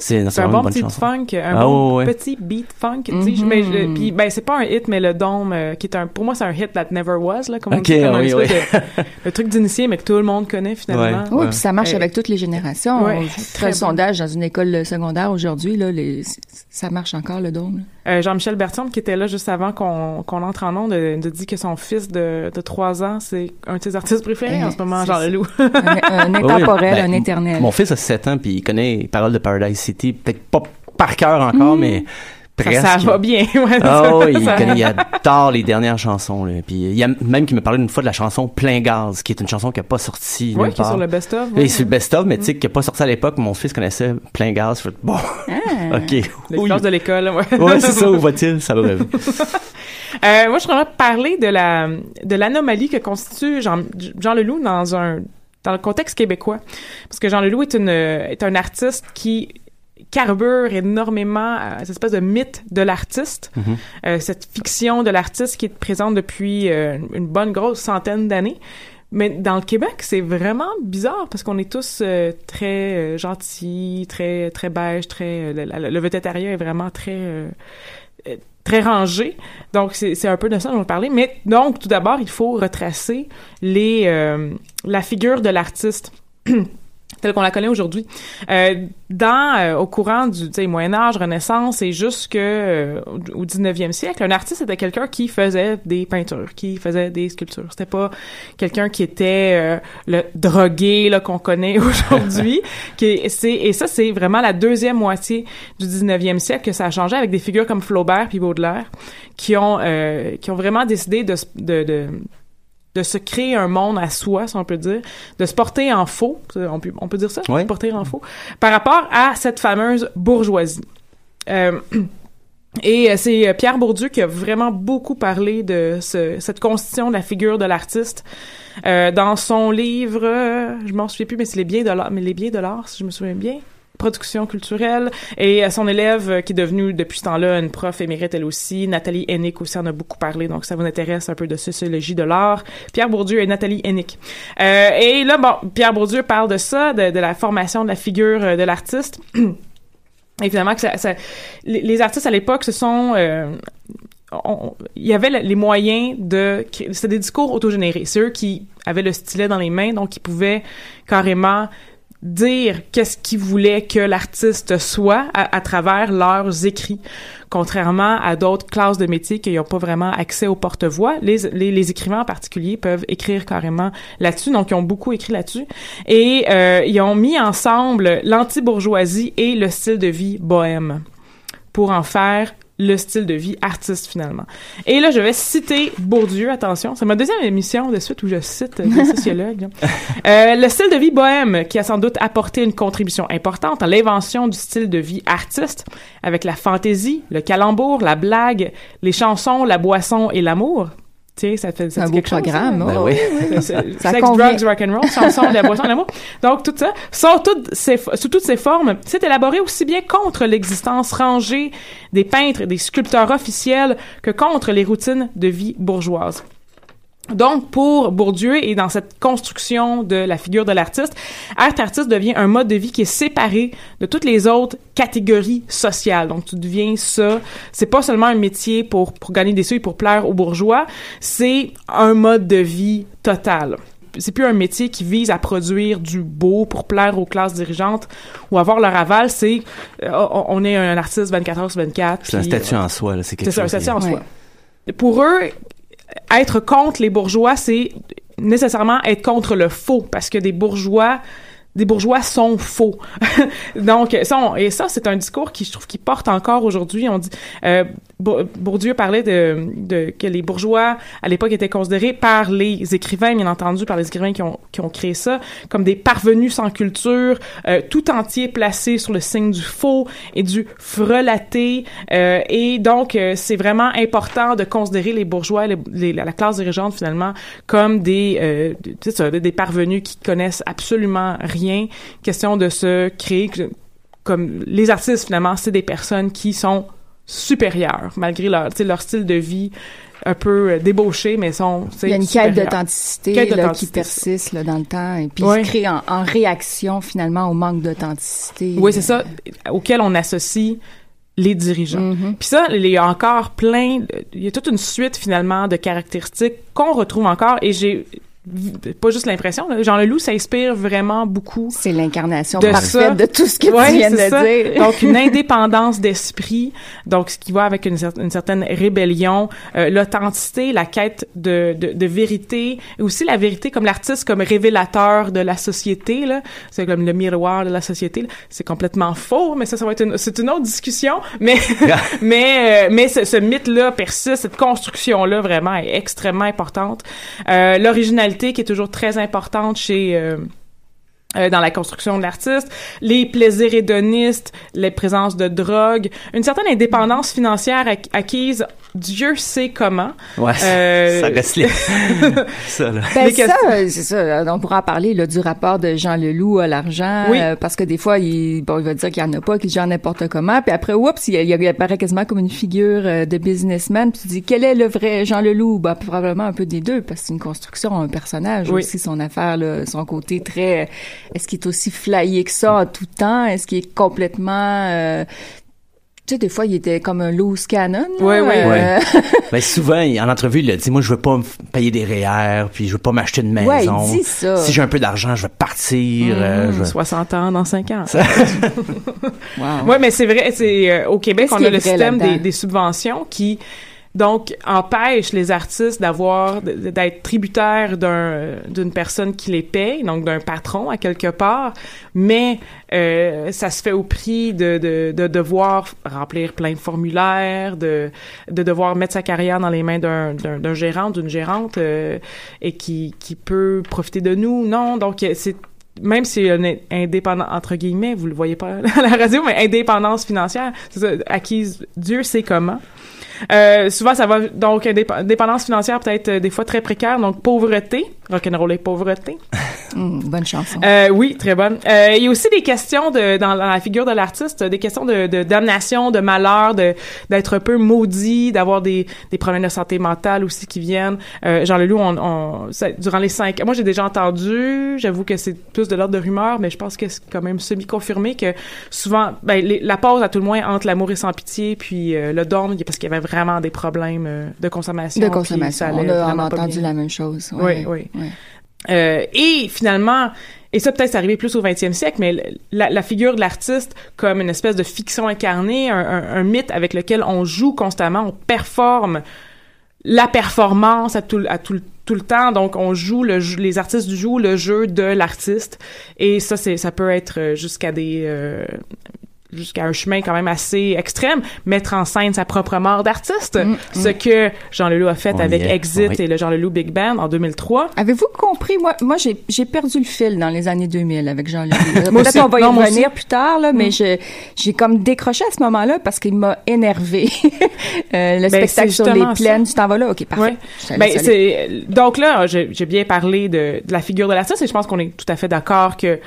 C'est un bon petit chanson. funk, un Ah, bon ouais, ouais. petit beat funk, tu sais. Mais je- puis ben c'est pas un hit, mais le dôme euh, qui est un, pour moi c'est un hit that never was là, comme on Ok, dit, comme un oui, espèce de- le truc d'initié, mais que tout le monde connaît finalement. Ouais. Oui, puis ça marche Euh, avec toutes les générations. ouais, On très bon. sondage dans une école secondaire aujourd'hui, là, les, ça marche encore le dôme. Euh, Jean-Michel Bertrand, qui était là juste avant qu'on qu'on entre en onde, de, de dit que son fils de, de 3 ans, c'est un de ses artistes préférés Eh, en ce moment, Jean. Leloup. Un, un (laughs) Oui, intemporel, ben, un éternel. Mon fils a 7 ans, puis il connaît les paroles de Paradise City. Peut-être pas par cœur encore, mais ça, presque. ça va bien. (laughs) ouais, ça- oui, il, ça- connaît, il adore les dernières chansons. Là. Puis il y a même qui me parlait une fois de la chanson Plein Gaz, qui est une chanson qui n'a pas sorti. Nulle qui est sur le best-of. Oui, sur le best-of, mais tu sais, qui n'a pas sorti à l'époque. Mon fils connaissait Plein Gaz. Je fais, bon, Ah. (laughs) ok. Oui. classes de l'école, ouais. Ouais, (laughs) c'est ça, où va-t-il? Ça va rêver. Euh, moi, je voudrais parler de la de l'anomalie que constitue Jean, Jean Leloup dans un dans le contexte québécois, parce que Jean Leloup est une est un artiste qui carbure énormément à cette espèce de mythe de l'artiste, Mhm. euh, cette fiction de l'artiste qui est présente depuis euh, une bonne grosse centaine d'années. Mais dans le Québec, c'est vraiment bizarre parce qu'on est tous euh, très euh, gentils, très très beige, très euh, le, végétarien est vraiment très euh, euh, très rangé. Donc c'est un peu de ça dont je vais parler. Mais donc tout d'abord, il faut retracer les euh, la figure de l'artiste. (clears throat) telle qu'on la connaît aujourd'hui. Euh, dans euh, au courant du Moyen Âge, Renaissance et jusque euh, au 19e siècle, un artiste était quelqu'un qui faisait des peintures, qui faisait des sculptures. C'était pas quelqu'un qui était euh, le drogué là qu'on connaît (laughs) aujourd'hui. qui et ça c'est vraiment la deuxième moitié du 19e siècle que ça a changé avec des figures comme Flaubert puis Baudelaire qui ont euh, qui ont vraiment décidé de de, de de se créer un monde à soi, si on peut dire, de se porter en faux, on peut, on peut dire ça, Ouais. se porter en faux, par rapport à cette fameuse bourgeoisie. Euh, (clears throat) et euh, c'est euh, Pierre Bourdieu qui a vraiment beaucoup parlé de ce- cette constitution de la figure de l'artiste euh, dans son livre, euh, je m'en souviens plus, mais c'est les biens de l'art, mais les biens de l'art, si je me souviens bien. Production culturelle et euh, son élève euh, qui est devenue depuis ce temps-là une prof émérite elle aussi, Nathalie Hennick aussi en a beaucoup parlé donc ça vous intéresse un peu de sociologie de l'art. Pierre Bourdieu et Nathalie Hennick. Euh, et là bon, Pierre Bourdieu parle de ça, de, la formation de la figure euh, de l'artiste. (clears throat) Évidemment que ça, ça- les, artistes à l'époque se sont euh, il y avait le- les moyens de c'était des discours autogénérés c'est eux qui avaient le stylet dans les mains donc ils pouvaient carrément dire qu'est-ce qu'ils voulaient que l'artiste soit à, travers leurs écrits. Contrairement à d'autres classes de métiers qui n'ont pas vraiment accès au porte-voix les, les, les écrivains en particulier peuvent écrire carrément là-dessus. Donc ils ont beaucoup écrit là-dessus. Et euh, ils ont mis ensemble l'anti-bourgeoisie et le style de vie bohème. Pour en faire le style de vie artiste finalement. Et là, je vais citer Bourdieu, attention, c'est ma deuxième émission de suite où je cite des (laughs) sociologues. Euh, le style de vie bohème qui a sans doute apporté une contribution importante à l'invention du style de vie artiste avec la fantaisie, le calembour, la blague, les chansons, la boisson et l'amour. Tu sais, ça fait ça un beau chose, programme. Ben oh, oui. (laughs) Sex, drugs, rock and roll, chansons, de la boisson, de l'amour. Donc tout ça, sont toutes ces, sous toutes ces formes, c'est élaboré aussi bien contre l'existence rangée des peintres et des sculpteurs officiels que contre les routines de vie bourgeoise. Donc, pour Bourdieu et dans cette construction de la figure de l'artiste, être artiste devient un mode de vie qui est séparé de toutes les autres catégories sociales. Donc, tu deviens ça. C'est pas seulement un métier pour, pour gagner des sous et pour plaire aux bourgeois. C'est un mode de vie total. C'est plus un métier qui vise à produire du beau pour plaire aux classes dirigeantes ou avoir leur aval. C'est, euh, on est un artiste 24 heures sur 24. C'est un statut en soi, là. C'est quelque c'est ça, un chose. statut en Ouais. soi. Pour eux, être contre les bourgeois, c'est nécessairement être contre le faux, parce que des bourgeois, des bourgeois sont faux. (laughs) Donc, ça, et ça, c'est un discours qui, je trouve, qui porte encore aujourd'hui. On dit, euh, Bourdieu parlait de, de que les bourgeois à l'époque étaient considérés par les écrivains, bien entendu, par les écrivains qui ont qui ont créé ça, comme des parvenus sans culture, euh, tout entier placé sur le signe du faux et du frelaté. Euh, et donc, euh, c'est vraiment important de considérer les bourgeois, les, les- la classe dirigeante finalement, comme des euh, ça, des parvenus qui connaissent absolument rien. Question de se créer comme les artistes finalement, c'est des personnes qui sont supérieures malgré leur leur style de vie un peu euh, débauché mais sont Il y a une quête supérieurs. d'authenticité qui persiste là, dans le temps et puis Ouais. se crée en, en réaction finalement au manque d'authenticité. Oui, c'est ça, auquel on associe les dirigeants. Mhm. Puis ça, il y a encore plein, il y a toute une suite finalement de caractéristiques qu'on retrouve encore et j'ai pas juste l'impression, là, Jean Leloup s'inspire vraiment beaucoup C'est l'incarnation de parfaite ça. de tout ce que Ouais, tu viens de ça. dire. Donc une (laughs) indépendance d'esprit, donc ce qui va avec une, cer- une certaine rébellion, euh, l'authenticité, la quête de, de, de vérité, et aussi la vérité comme l'artiste comme révélateur de la société là, c'est comme le miroir de la société. C'est complètement faux, mais ça ça va être une c'est une autre discussion, mais (laughs) (laughs) mais euh, mais ce, ce mythe là persiste, cette construction là vraiment est extrêmement importante. Euh, L'originalité qui est toujours très importante chez euh, euh, dans la construction de l'artiste, les plaisirs hédonistes, les présences de drogue, une certaine indépendance financière ac- acquise, Dieu sait comment. Ouais, Euh, (laughs) ça reste les... (laughs) ça, là. Ben ça, euh, c'est ça. On pourra en parler là, du rapport de Jean Leloup à l'argent, Oui. euh, parce que des fois, il, bon, il va dire qu'il y en a pas, qu'il gère n'importe comment, puis après, oups, il, il, il apparaît quasiment comme une figure euh, de businessman. Puis tu dis, quel est le vrai Jean Leloup? Ben probablement un peu des deux, parce que c'est une construction, un personnage Oui. aussi, son affaire, là, son côté très. Est-ce qu'il est aussi flyé que ça en tout temps? Est-ce qu'il est complètement euh, tu sais, des fois, il était comme un loose cannon. là. Ouais, ouais. Euh, (laughs) Ben souvent, en entrevue, il a dit, moi, je veux pas me payer des REER, puis je veux pas m'acheter une maison. Ouais, il dit ça. Si j'ai un peu d'argent, je vais partir. euh, je vais- 60 ans dans 5 ans. (laughs) (laughs) wow. Ouais, mais c'est vrai, c'est euh, au Québec, on a le système des subventions qui donc empêche les artistes d'avoir d'être tributaires d'un d'une personne qui les paye, donc d'un patron à quelque part, mais euh, ça se fait au prix de, de, de devoir remplir plein de formulaires, de, de devoir mettre sa carrière dans les mains d'un d'un d'un gérant, d'une gérante euh, et qui, qui peut profiter de nous. Non, donc c'est même si in- indépendant entre guillemets, vous le voyez pas (laughs) à la radio, mais indépendance financière, c'est ça, acquise Dieu sait comment. Euh, souvent, ça va donc indépendance financière peut-être euh, des fois très précaire, donc pauvreté, rock'n'roll et pauvreté. Hum, (laughs) bonne chanson. Euh, oui, très bonne. Euh, il y a aussi des questions de dans, la figure de l'artiste, des questions de, de damnation, de malheur, de d'être un peu maudit, d'avoir des, des problèmes de santé mentale aussi qui viennent. Euh, Jean Leloup, on, on ça- durant les cinq, moi j'ai déjà entendu, j'avoue que c'est plus de l'ordre de rumeur, mais je pense que c'est quand même semi confirmé que souvent, ben les- la pause à tout le moins entre l'amour et sans pitié, puis euh, le don, parce qu'il y avait vraiment des problèmes euh, de consommation. de consommation. ça On a, on entendu bien. la même chose. Oui, oui. Euh, et finalement, et ça peut-être c'est arrivé plus au 20e siècle, mais la, figure de l'artiste comme une espèce de fiction incarnée, un, mythe avec lequel on joue constamment, on performe la performance à tout, le- temps. Donc, on joue les artistes jouent le jeu de l'artiste. Et ça, ça peut être euh, jusqu'à des, euh, jusqu'à un chemin quand même assez extrême, mettre en scène sa propre mort d'artiste. Mm, ce que Jean Leloup a fait On avec est, Exit oui. et le Jean Leloup Big Band en 2003. Avez-vous compris? Moi, moi j'ai, j'ai perdu le fil dans les années 2000 avec Jean Leloup. (laughs) Peut-être aussi. on va y Non, revenir plus tard, là, mais Mm. je, j'ai comme décroché à ce moment-là parce qu'il m'a énervé. (laughs) euh, le Ben, spectacle sur les plaines, tu t'en vas là? OK, parfait. Ouais. Ben, c'est donc là, j'ai j'ai bien parlé de, de la figure de l'artiste et je pense qu'on est tout à fait d'accord que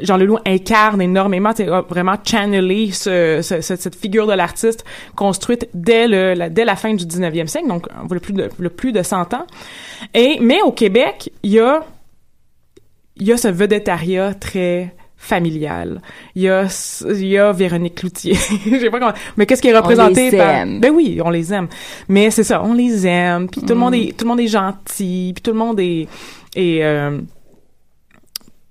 Jean Leloup incarne énormément, c'est vraiment channelé ce, ce- ce- cette figure de l'artiste construite dès le la, dès la fin du 19e siècle, donc le plus de le plus de 100 ans. Et mais au Québec, il y a il y a ce vedettariat très familial. Il y a il y a Véronique Cloutier. (laughs) Je sais pas comment mais qu'est-ce qui est représenté les par aime. Ben oui, on les aime. Mais c'est ça, on les aime, puis tout le monde est tout le monde est gentil, puis tout le monde est est euh,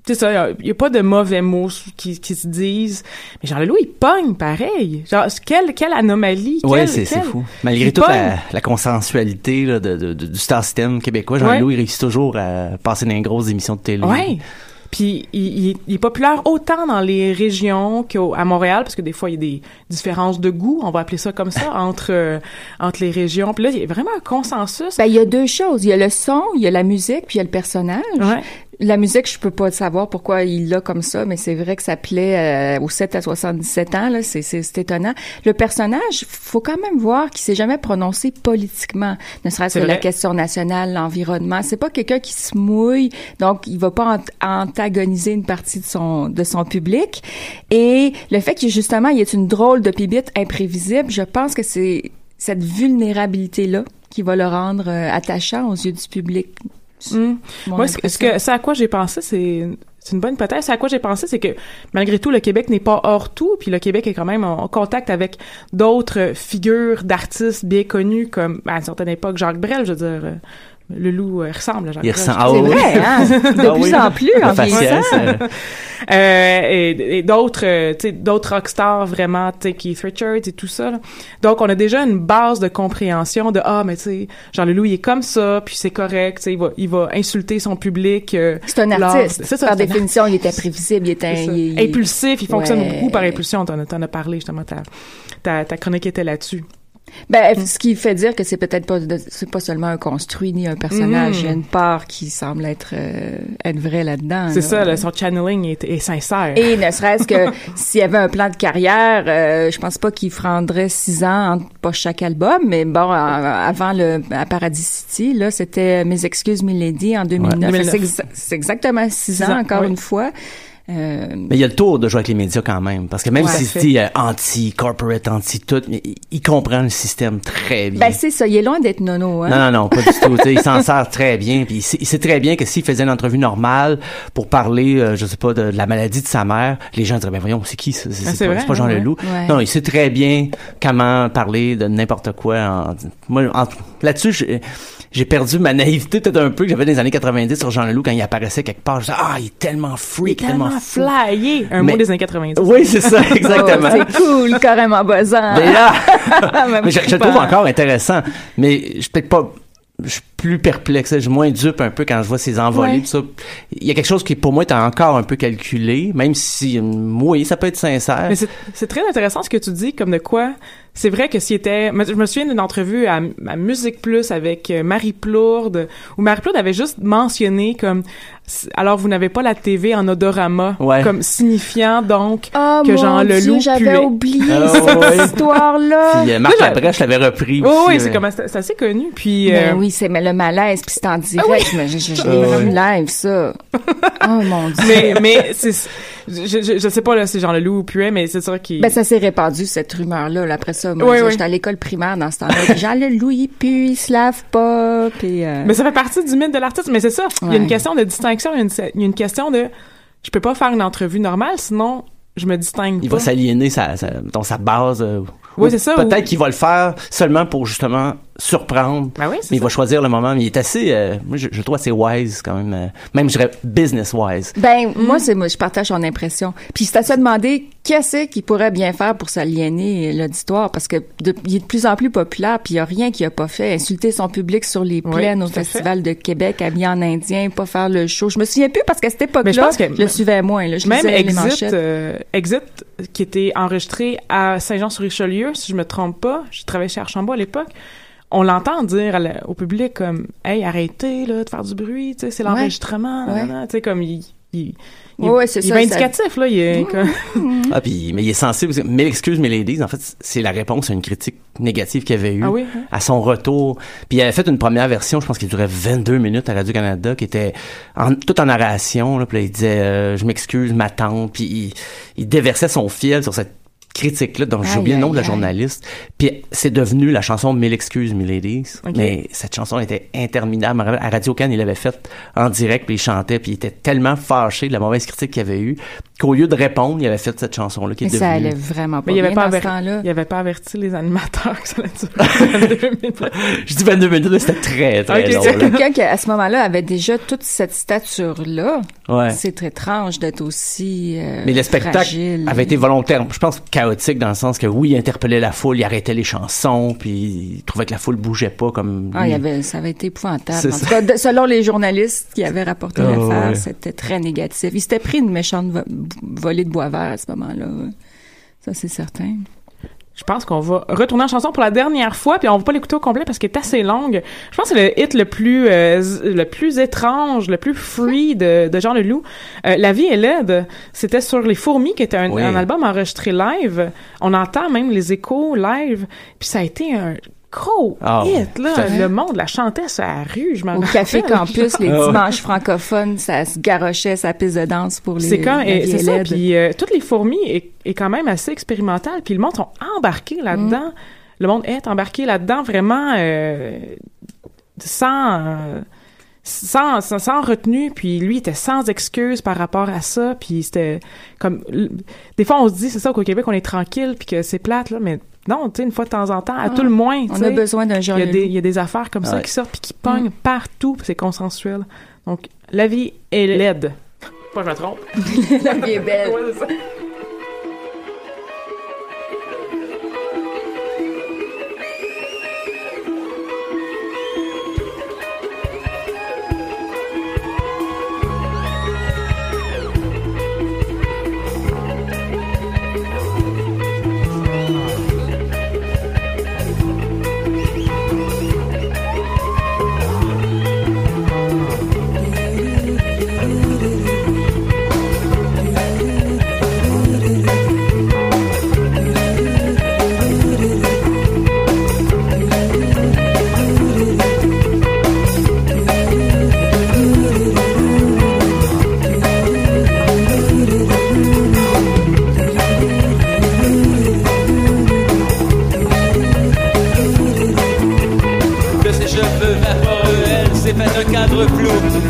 c'est ça, il y, a pas de mauvais mots qui, qui se disent. Mais Jean Leloup, il pogne pareil. Genre, quelle, quelle anomalie. Ouais, quelle- c'est c'est quelle- fou. Malgré il toute la, la consensualité là, de, de- de- du star system québécois, Jean Ouais. Leloup, il réussit toujours à passer dans les grosses émissions de télé. Ouais. Puis il, il- il est populaire autant dans les régions qu'à Montréal, parce que des fois il y a des différences de goût, on va appeler ça comme ça, (laughs) entre euh, entre les régions. Puis là, il y a vraiment un consensus. Ben, il y a deux choses. Il y a le son, il y a la musique, puis il y a le personnage. Ouais. La musique, je peux pas savoir pourquoi il l'a comme ça, mais c'est vrai que ça plaît euh, aux 7 à 77 ans, là, c'est, c'est, c'est étonnant. Le personnage, faut quand même voir qu'il s'est jamais prononcé politiquement, ne serait-ce que la question nationale, l'environnement. C'est pas quelqu'un qui se mouille, donc il va pas ant- antagoniser une partie de son, de son public. Et le fait qu'il, justement, il est une drôle de pibite imprévisible, je pense que c'est cette vulnérabilité-là qui va le rendre euh, attachant aux yeux du public. Mm. Mon Moi, ce que, ce impression. que- ce à quoi j'ai pensé, c'est c'est une bonne hypothèse. À quoi j'ai pensé, c'est que malgré tout, le Québec n'est pas hors tout, puis le Québec est quand même en, contact avec d'autres figures d'artistes bien connus, comme à une certaine époque Jacques Brel, je veux dire. Le loup euh, ressemble à Jacques Il ressemble- Ah C'est oui. vrai, hein? (laughs) De Ah plus oui. en plus, en faciès, vieillissant. euh, Euh, et, et d'autres euh, tu sais d'autres rockstars vraiment tu sais Keith Richards et tout ça là. donc on a déjà une base de compréhension de ah mais tu sais Jean Leloup il est comme ça puis c'est correct tu sais il va il va insulter son public euh, C'est un artiste. c'est ça, Par définition, il est imprévisible, il il- impulsif il fonctionne Ouais. beaucoup par impulsion t'en as, t'en as parlé justement ta, ta ta chronique était là-dessus Ben, ce qui fait dire que c'est peut-être pas, c'est pas seulement un construit ni un personnage. Mhm. Il y a une part qui semble être, euh, être vraie là-dedans. c'est là. ça là, son channeling est, est sincère Et ne serait-ce que (laughs) s'il y avait un plan de carrière, euh, je pense pas qu'il prendrait six ans entre pas chaque album, mais bon, avant le à Paradis City, là, c'était Mes excuses Milady en 2009. Ouais. C'est, exa- c'est exactement six, Six ans, ans, encore oui. une fois. Euh, Mais il y a le tour de jouer avec les médias quand même. Parce que même s'il se dit euh, anti-corporate, anti-tout, il, comprend le système très bien. ben, c'est ça. Il est loin d'être nono, hein. non, non, non, pas du (laughs) tout. Il s'en sert très bien. Puis il sait, il sait très bien que s'il faisait une entrevue normale pour parler, euh, je sais pas, de, de la maladie de sa mère, les gens diraient, ben voyons, c'est qui ça? C'est, Ah, c'est pas, vrai, c'est pas Jean ouais. Leloup. Ouais. Non, il sait très bien comment parler de n'importe quoi. En, moi, là-dessus, j'ai, perdu ma naïveté peut-être un peu que j'avais dans les années 90 sur Jean Leloup quand il apparaissait quelque part. Je disais, ah, il est tellement il est freak, tellement flyé un Mais- mot des années 90 Oui, c'est ça, (laughs) (laughs) exactement. Oh, c'est cool, carrément buzzant. Mais là, (laughs) mais je, je le trouve encore intéressant. Mais je suis peut-être pas. Je suis plus perplexe, je suis moins dupe un peu quand je vois ces envolées. Ouais. tout ça. Il y a quelque chose qui pour moi est encore un peu calculé, même si hum, oui, ça peut être sincère. Mais c'est très intéressant ce que tu dis, comme de quoi. C'est vrai que s'il était. Je me souviens d'une entrevue à, à Musique Plus avec euh, Marie Plourde, où Marie Plourde avait juste mentionné comme. Alors, vous n'avez pas la TV en odorama, Ouais. comme signifiant donc Oh que mon Jean Leloup j'avais oublié Ah, cette ouais. histoire-là. Puis euh, Marc Labrèche l'avait repris Oh, aussi. oui, c'est comme c'est c'est assez connu. Puis. Ben euh, oui, c'est mais le malaise, puis c'est en direct. oui. mais je, je, je Ah l'ai vu ouais. live, ça. (laughs) Oh mon Dieu. mais mais c'est je, je, je sais pas là si Jean Leloup puait mais c'est sûr qu'il Ben, ça s'est répandu, cette rumeur-là. là. Après ça, moi, Oui, je- oui. j'étais à l'école primaire dans ce temps-là. Jean Leloup, il pue, il se lave pas, puis... euh, Mais ça fait partie du mythe de l'artiste. Mais c'est ça. Il y a une question de distinction. Il y a une, il y a une question de, je peux pas faire une entrevue normale, sinon je me distingue il pas. va s'aliéner sa, sa, dans sa base. euh, Oui, ou c'est ça, Peut-être ou- qu'il va le faire seulement pour justement surprendre. Ben oui, Mais il ça. va choisir le moment. Mais il est assez, euh, moi, je, je le trouve assez wise quand même. euh, même, je dirais, business wise. Ben, moi, c'est moi, je partage son impression. Puis c'est à se demander qu'est-ce qu'il pourrait bien faire pour s'aliéner l'auditoire, parce que de- il est de plus en plus populaire, puis il y a rien qu'il a pas fait. Insulter son public sur les Oui, plaines au fait. Festival de Québec, habillé en indien, pas faire le show. Je me souviens plus, parce qu'à cette Mais je époque-là, pense que- je le suivais moins. Là. Je Même Exit, euh, Exit, qui était enregistré à Saint-Jean-sur-Richelieu, si je me trompe pas, je travaillais chez Archambault à l'époque, on l'entend dire au public comme « Hey, arrêtez là, de faire du bruit, tu sais, c'est l'enregistrement. Ouais. Tu sais, comme il... il il, Ouais, c'est il ça, est ça- vindicatif, là. Il est comme... Ah, puis, mais il est sensible. aussi. Mais l'excuse, mes ladies, en fait, c'est la réponse à une critique négative qu'il avait eue Ah oui? à son retour. Puis il avait fait une première version, je pense qu'il durait 22 minutes à Radio-Canada, qui était en, tout en narration. Là, puis là, il disait euh, Je m'excuse, ma tante », puis il, il déversait son fiel sur cette critique-là, dont j'ai oublié le nom de la journaliste. Puis c'est devenu la chanson « Mille excuses, mes ladies Ok. Mais cette chanson était interminable. À Radio-Can, il l'avait faite en direct, puis il chantait, puis il était tellement fâché de la mauvaise critique qu'il avait eue. Qu'au lieu de répondre, il avait fait cette chanson-là qui est Mais ça devenue... allait vraiment pas Mais il avait bien pas dans ce aver- temps-là. Il avait pas averti les animateurs que ça allait durer (laughs) (laughs) 22 minutes. Je dis 22 minutes, mais c'était très, très Ok, long. c'est. Quelqu'un qui, à ce moment-là, avait déjà toute cette stature-là. Ouais. C'est très étrange d'être aussi euh, Mais le spectacle fragile. avait été volontaire, je pense chaotique dans le sens que oui, il interpellait la foule, il arrêtait les chansons, puis il trouvait que la foule bougeait pas comme Ah, il avait, ça avait été épouvantable. En tout ça. cas, de- selon les journalistes qui avaient rapporté Ah, l'affaire, ouais. c'était très négatif. Il s'était pris une méchante volée de bois vert à ce moment-là. Ça, c'est certain. Je pense qu'on va retourner en chanson pour la dernière fois, puis on va pas l'écouter au complet parce qu'elle est assez longue. Je pense que c'est le hit le plus euh, le plus étrange, le plus free de, de Jean Leloup. Euh, la vie est laide. C'était sur les fourmis, qui était un, Oui. un album enregistré live. On entend même les échos live, puis ça a été un gros Ah, hit là. Le monde la chantait sur la rue. Je m'en Au Café. Campus, les (laughs) Ah dimanches francophones, ça se garochait sa piste de danse pour les C'est comme ça puis euh, toutes les fourmis est, est quand même assez expérimental puis le monde sont embarqués là-dedans. Le monde est embarqué là-dedans vraiment euh, sans, euh, sans sans sans retenue puis lui était sans excuse par rapport à ça puis c'était comme des fois on se dit c'est ça qu'au Québec on est tranquille puis que c'est plate là mais non tu sais une fois de temps en temps à tout le moins tu On a besoin d'un Il genre y, a des, il y a des affaires comme ça qui sortent puis qui pognent partout, puis c'est consensuel. Donc, la vie est laide. Pas je me trompe. (laughs) La vie est belle.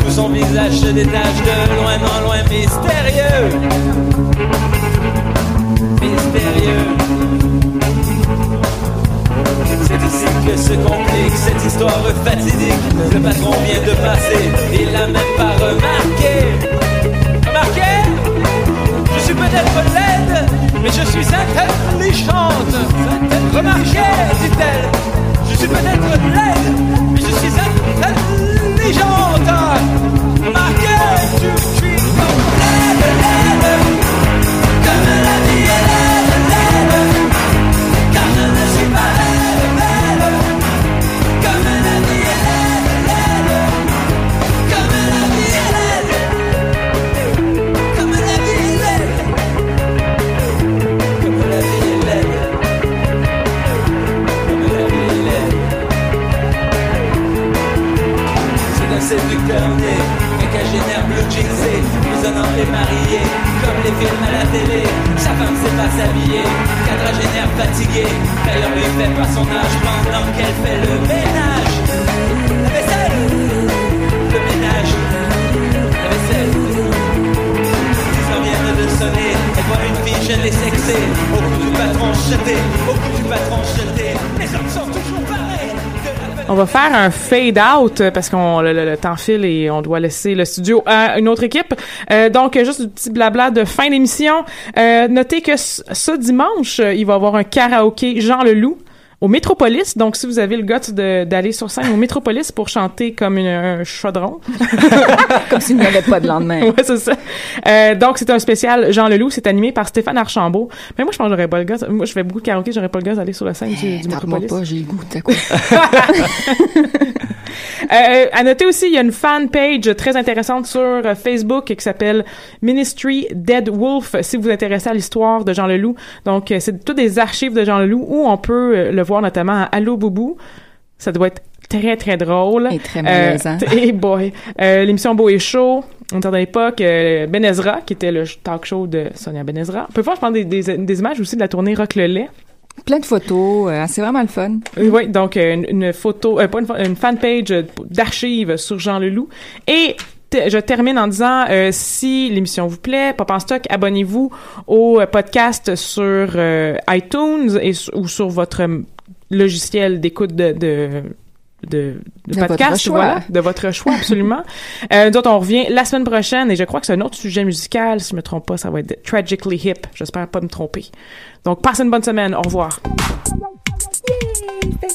Où son visage se détache de loin en loin mystérieux. Mystérieux. C'est ici que se complique cette histoire fatidique. Le patron vient de passer, il l'a même pas remarqué. Remarqué? Je suis peut-être laide, mais je suis intelligente. Remarquez, dit-elle, je suis peut-être laide, mais je suis intelligente. Remarquez, je suis comme laide, laide, comme la vie est les mariés, comme les films à la télé. Sa femme sait pas s'habiller, quadragénaire fatigué, d'ailleurs lui fait pas son âge pendant qu'elle fait le ménage. La vaisselle, le ménage, la vaisselle. En viennent de sonner, elle voit une fille jeune et sexée, au cou du patron jeté, au cou du patron jeté. Les hommes sont toujours pareils. On va faire un fade out euh, parce qu'on le, le- le temps file et on doit laisser le studio à une autre équipe. Euh, donc juste un petit blabla de fin d'émission. Euh, notez que ce ce dimanche, euh, il va y avoir un karaoké Jean Leloup au Métropolis. Donc si vous avez le de- d'aller sur scène au Métropolis pour chanter comme une- un chaudron, (laughs) Comme s'il n'y avait pas de lendemain. ouais, c'est ça. Euh, donc, c'est un spécial Jean Leloup. C'est animé par Stéphane Archambault. Mais moi, je pense que j'aurais pas le gars. Moi, je fais beaucoup de karaoké. J'aurais pas le gars d'aller sur la scène du, du Tape-moi Métropolis. pas, j'ai le goût. T'as quoi? (laughs) Euh, à noter aussi, il y a une fan page très intéressante sur euh, Facebook qui s'appelle Ministry Dead Wolf. Si vous vous intéressez à l'histoire de Jean Leloup, donc euh, c'est toutes des archives de Jean Leloup où on peut euh, le voir notamment à Allo Boubou. Ça doit être très très drôle. Et très malaisant. Euh, et boy, Euh, l'émission Beau et Chaud. On était à l'époque euh, Ben Ezra, qui était le talk show de Sonia Ben Ezra. On peut voir, je pense, des, des, des images aussi de la tournée Rock le lait. Plein de photos. euh, c'est vraiment le fun. Oui, oui, donc euh, une, une photo, euh, pas une, une fanpage euh, d'archives sur Jean Leloup. Et je termine en disant euh, si l'émission vous plaît, Pop en stock, abonnez-vous au euh, podcast sur euh, iTunes et ou sur votre euh, logiciel d'écoute de, de de, de De votre podcast, voilà, de votre choix, (laughs) absolument. euh, nous autres, on revient la semaine prochaine et je crois que c'est un autre sujet musical, si je me trompe pas, ça va être Tragically Hip. J'espère pas me tromper. Donc, passez une bonne semaine. Au revoir. Yay!